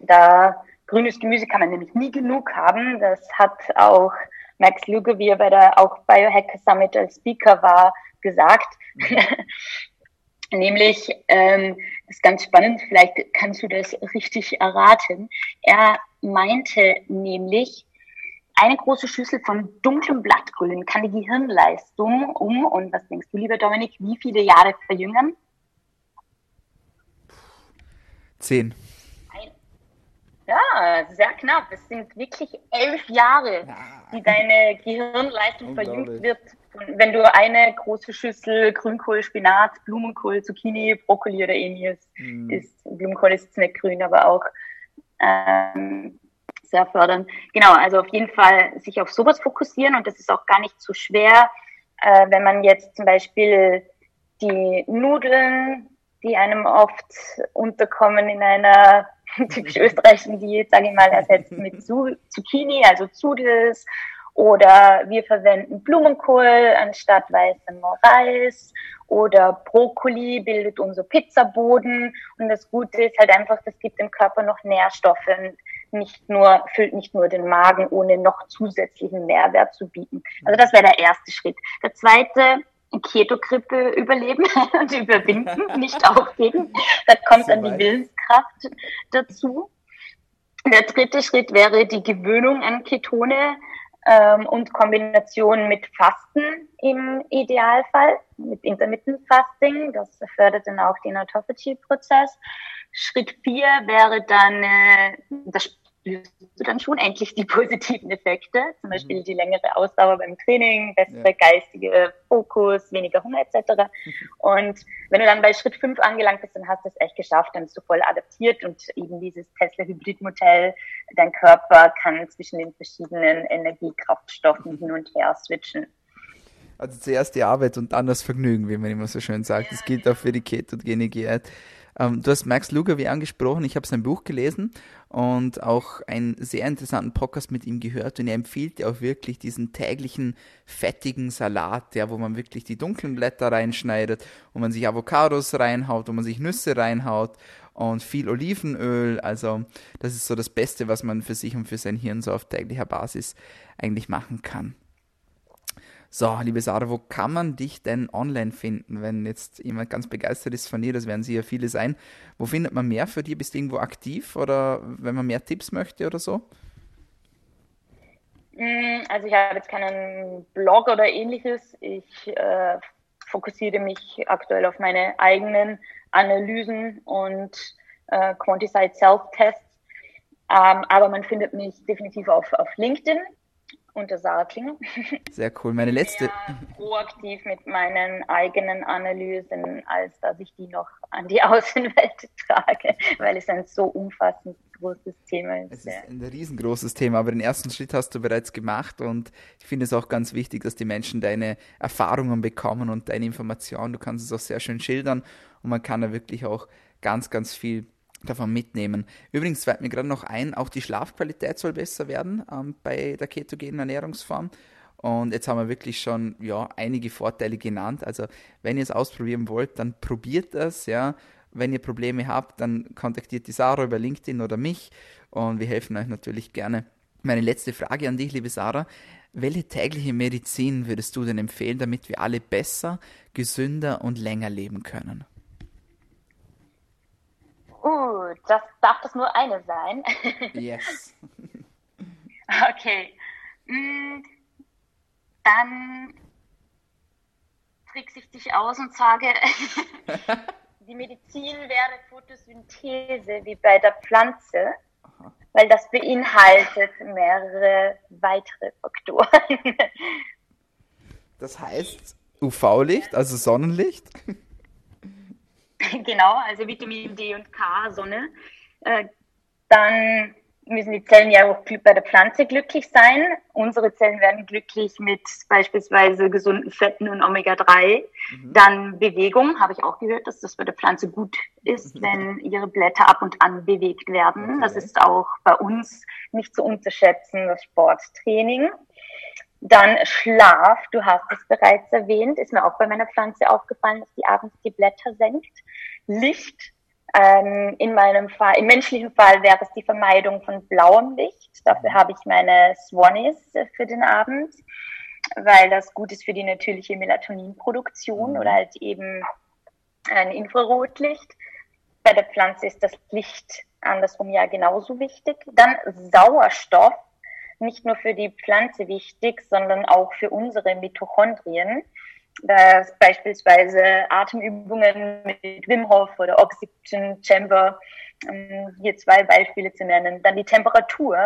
Speaker 2: Da grünes Gemüse kann man nämlich nie genug haben. Das hat auch Max Luger, wie er bei der auch Biohacker Summit als Speaker war, gesagt. Mhm. Nämlich, ähm, das ist ganz spannend, vielleicht kannst du das richtig erraten. Er meinte nämlich, eine große Schüssel von dunklem Blattgrün kann die Gehirnleistung um, und was denkst du, lieber Dominik, wie viele Jahre verjüngern?
Speaker 1: Zehn.
Speaker 2: Ja, sehr knapp. Es sind wirklich elf Jahre, die deine Gehirnleistung verjüngt wird wenn du eine große Schüssel Grünkohl, Spinat, Blumenkohl, Zucchini, Brokkoli oder ähnliches mm. isst, Blumenkohl ist nicht grün, aber auch ähm, sehr fördernd. Genau, also auf jeden Fall sich auf sowas fokussieren und das ist auch gar nicht so schwer, äh, wenn man jetzt zum Beispiel die Nudeln, die einem oft unterkommen in einer typisch österreichischen Diät, sage ich mal, ersetzt mit Zucchini, also Zudels oder wir verwenden Blumenkohl anstatt weißem Reis. Oder Brokkoli bildet unser Pizzaboden. Und das Gute ist halt einfach, das gibt dem Körper noch Nährstoffe. Nicht nur, füllt nicht nur den Magen, ohne noch zusätzlichen Mehrwert zu bieten. Also das wäre der erste Schritt. Der zweite, Keto-Grippe überleben und überwinden, nicht aufgeben. Da kommt dann die Willenskraft dazu. Der dritte Schritt wäre die Gewöhnung an Ketone ähm, und Kombination mit Fasten im Idealfall, mit Intermittent Fasting. Das fördert dann auch den Autophagy-Prozess. Schritt vier wäre dann, äh, das spürst du dann schon endlich die positiven Effekte, zum Beispiel mhm. die längere Ausdauer beim Training, bessere ja. geistige Fokus, weniger Hunger etc. Mhm. Und wenn du dann bei Schritt 5 angelangt bist, dann hast du es echt geschafft, dann bist du voll adaptiert und eben dieses Tesla-Hybrid-Modell, dein Körper kann zwischen den verschiedenen Energiekraftstoffen mhm. hin und her switchen.
Speaker 1: Also zuerst die Arbeit und dann das Vergnügen, wie man immer so schön sagt. Das gilt auch für die ketogene Diät. Ähm, du hast Max Luger wie angesprochen, ich habe sein Buch gelesen und auch einen sehr interessanten Podcast mit ihm gehört und er empfiehlt ja auch wirklich diesen täglichen fettigen Salat, ja, wo man wirklich die dunklen Blätter reinschneidet, wo man sich Avocados reinhaut, wo man sich Nüsse reinhaut und viel Olivenöl. Also das ist so das Beste, was man für sich und für sein Hirn so auf täglicher Basis eigentlich machen kann. So, liebe Sarah, wo kann man dich denn online finden, wenn jetzt jemand ganz begeistert ist von dir? Das werden sicher viele sein. Wo findet man mehr für dich? Bist du irgendwo aktiv oder wenn man mehr Tipps möchte oder so?
Speaker 2: Mm, also ich habe jetzt keinen Blog oder ähnliches. Ich äh, fokussiere mich aktuell auf meine eigenen Analysen und äh, Quantified Self-Tests. Ähm, aber man findet mich definitiv auf, auf LinkedIn unter Sarah Klinger.
Speaker 1: Sehr cool. Meine letzte.
Speaker 2: Proaktiv mit meinen eigenen Analysen, als dass ich die noch an die Außenwelt trage, weil es ein so umfassend großes Thema ist.
Speaker 1: Es ist ein riesengroßes Thema, aber den ersten Schritt hast du bereits gemacht und ich finde es auch ganz wichtig, dass die Menschen deine Erfahrungen bekommen und deine Informationen. Du kannst es auch sehr schön schildern und man kann da wirklich auch ganz, ganz viel davon mitnehmen. Übrigens fällt mir gerade noch ein, auch die Schlafqualität soll besser werden ähm, bei der ketogenen Ernährungsform. Und jetzt haben wir wirklich schon ja, einige Vorteile genannt. Also wenn ihr es ausprobieren wollt, dann probiert das. Ja. Wenn ihr Probleme habt, dann kontaktiert die Sarah über LinkedIn oder mich und wir helfen euch natürlich gerne Meine letzte Frage an dich, liebe Sarah. Welche tägliche Medizin würdest du denn empfehlen, damit wir alle besser, gesünder und länger leben können?
Speaker 2: Uh, das darf das nur eine sein.
Speaker 1: Yes.
Speaker 2: okay. Mm, dann trickse ich dich aus und sage, die Medizin wäre Photosynthese wie bei der Pflanze, Aha. weil das beinhaltet mehrere weitere Faktoren.
Speaker 1: Das heißt UV-Licht, also Sonnenlicht?
Speaker 2: Genau, also Vitamin D und K, Sonne. Äh, dann müssen die Zellen ja auch bei der Pflanze glücklich sein. Unsere Zellen werden glücklich mit beispielsweise gesunden Fetten und Omega-3. Mhm. Dann Bewegung, habe ich auch gehört, dass das bei der Pflanze gut ist, mhm. wenn ihre Blätter ab und an bewegt werden. Okay. Das ist auch bei uns nicht zu unterschätzen, das Sporttraining. Dann Schlaf, du hast es bereits erwähnt, ist mir auch bei meiner Pflanze aufgefallen, dass die abends die Blätter senkt. Licht, ähm, in meinem Fall, im menschlichen Fall wäre es die Vermeidung von blauem Licht. Dafür habe ich meine Swannies für den Abend, weil das gut ist für die natürliche Melatoninproduktion mhm. oder halt eben ein Infrarotlicht. Bei der Pflanze ist das Licht andersrum ja genauso wichtig. Dann Sauerstoff, nicht nur für die Pflanze wichtig, sondern auch für unsere Mitochondrien dass beispielsweise Atemübungen mit Wim Hof oder Oxygen Chamber, um hier zwei Beispiele zu nennen. Dann die Temperatur.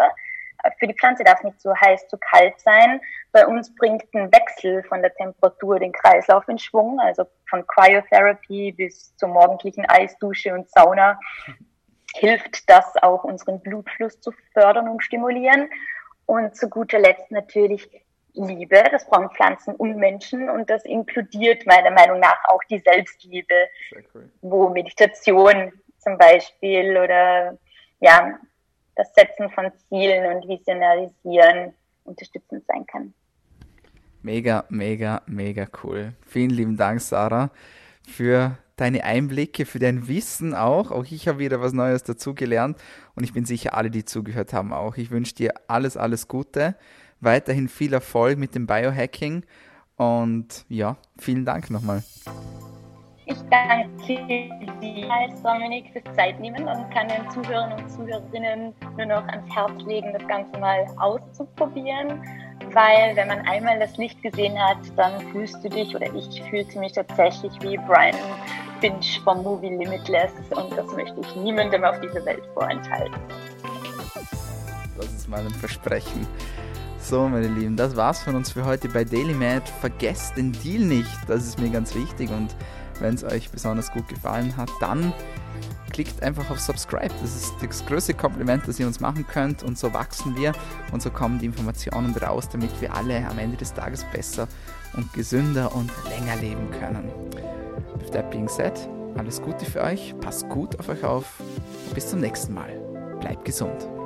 Speaker 2: Für die Pflanze darf es nicht zu heiß, zu kalt sein. Bei uns bringt ein Wechsel von der Temperatur den Kreislauf in Schwung, also von Cryotherapy bis zur morgendlichen Eisdusche und Sauna hilft das auch unseren Blutfluss zu fördern und stimulieren. Und zu guter Letzt natürlich Liebe, das brauchen Pflanzen und Menschen und das inkludiert meiner Meinung nach auch die Selbstliebe, cool. wo Meditation zum Beispiel oder ja, das Setzen von Zielen und Visionarisieren unterstützend sein kann.
Speaker 1: Mega, mega, mega cool. Vielen lieben Dank, Sarah, für deine Einblicke, für dein Wissen auch. Auch ich habe wieder was Neues dazugelernt und ich bin sicher, alle, die zugehört haben, auch. Ich wünsche dir alles, alles Gute weiterhin viel Erfolg mit dem Biohacking und ja, vielen Dank nochmal.
Speaker 2: Ich danke dir, Dominik, fürs Zeitnehmen und kann den Zuhörern und Zuhörerinnen nur noch ans Herz legen, das Ganze mal auszuprobieren, weil wenn man einmal das Licht gesehen hat, dann fühlst du dich oder ich fühlte mich tatsächlich wie Brian Finch vom Movie Limitless und das möchte ich niemandem auf dieser Welt vorenthalten.
Speaker 1: Das ist mal ein Versprechen. So, meine Lieben, das war's von uns für heute bei DailyMad. Vergesst den Deal nicht, das ist mir ganz wichtig. Und wenn es euch besonders gut gefallen hat, dann klickt einfach auf Subscribe. Das ist das größte Kompliment, das ihr uns machen könnt. Und so wachsen wir und so kommen die Informationen raus, damit wir alle am Ende des Tages besser und gesünder und länger leben können. With that being said, alles Gute für euch, passt gut auf euch auf. Bis zum nächsten Mal. Bleibt gesund.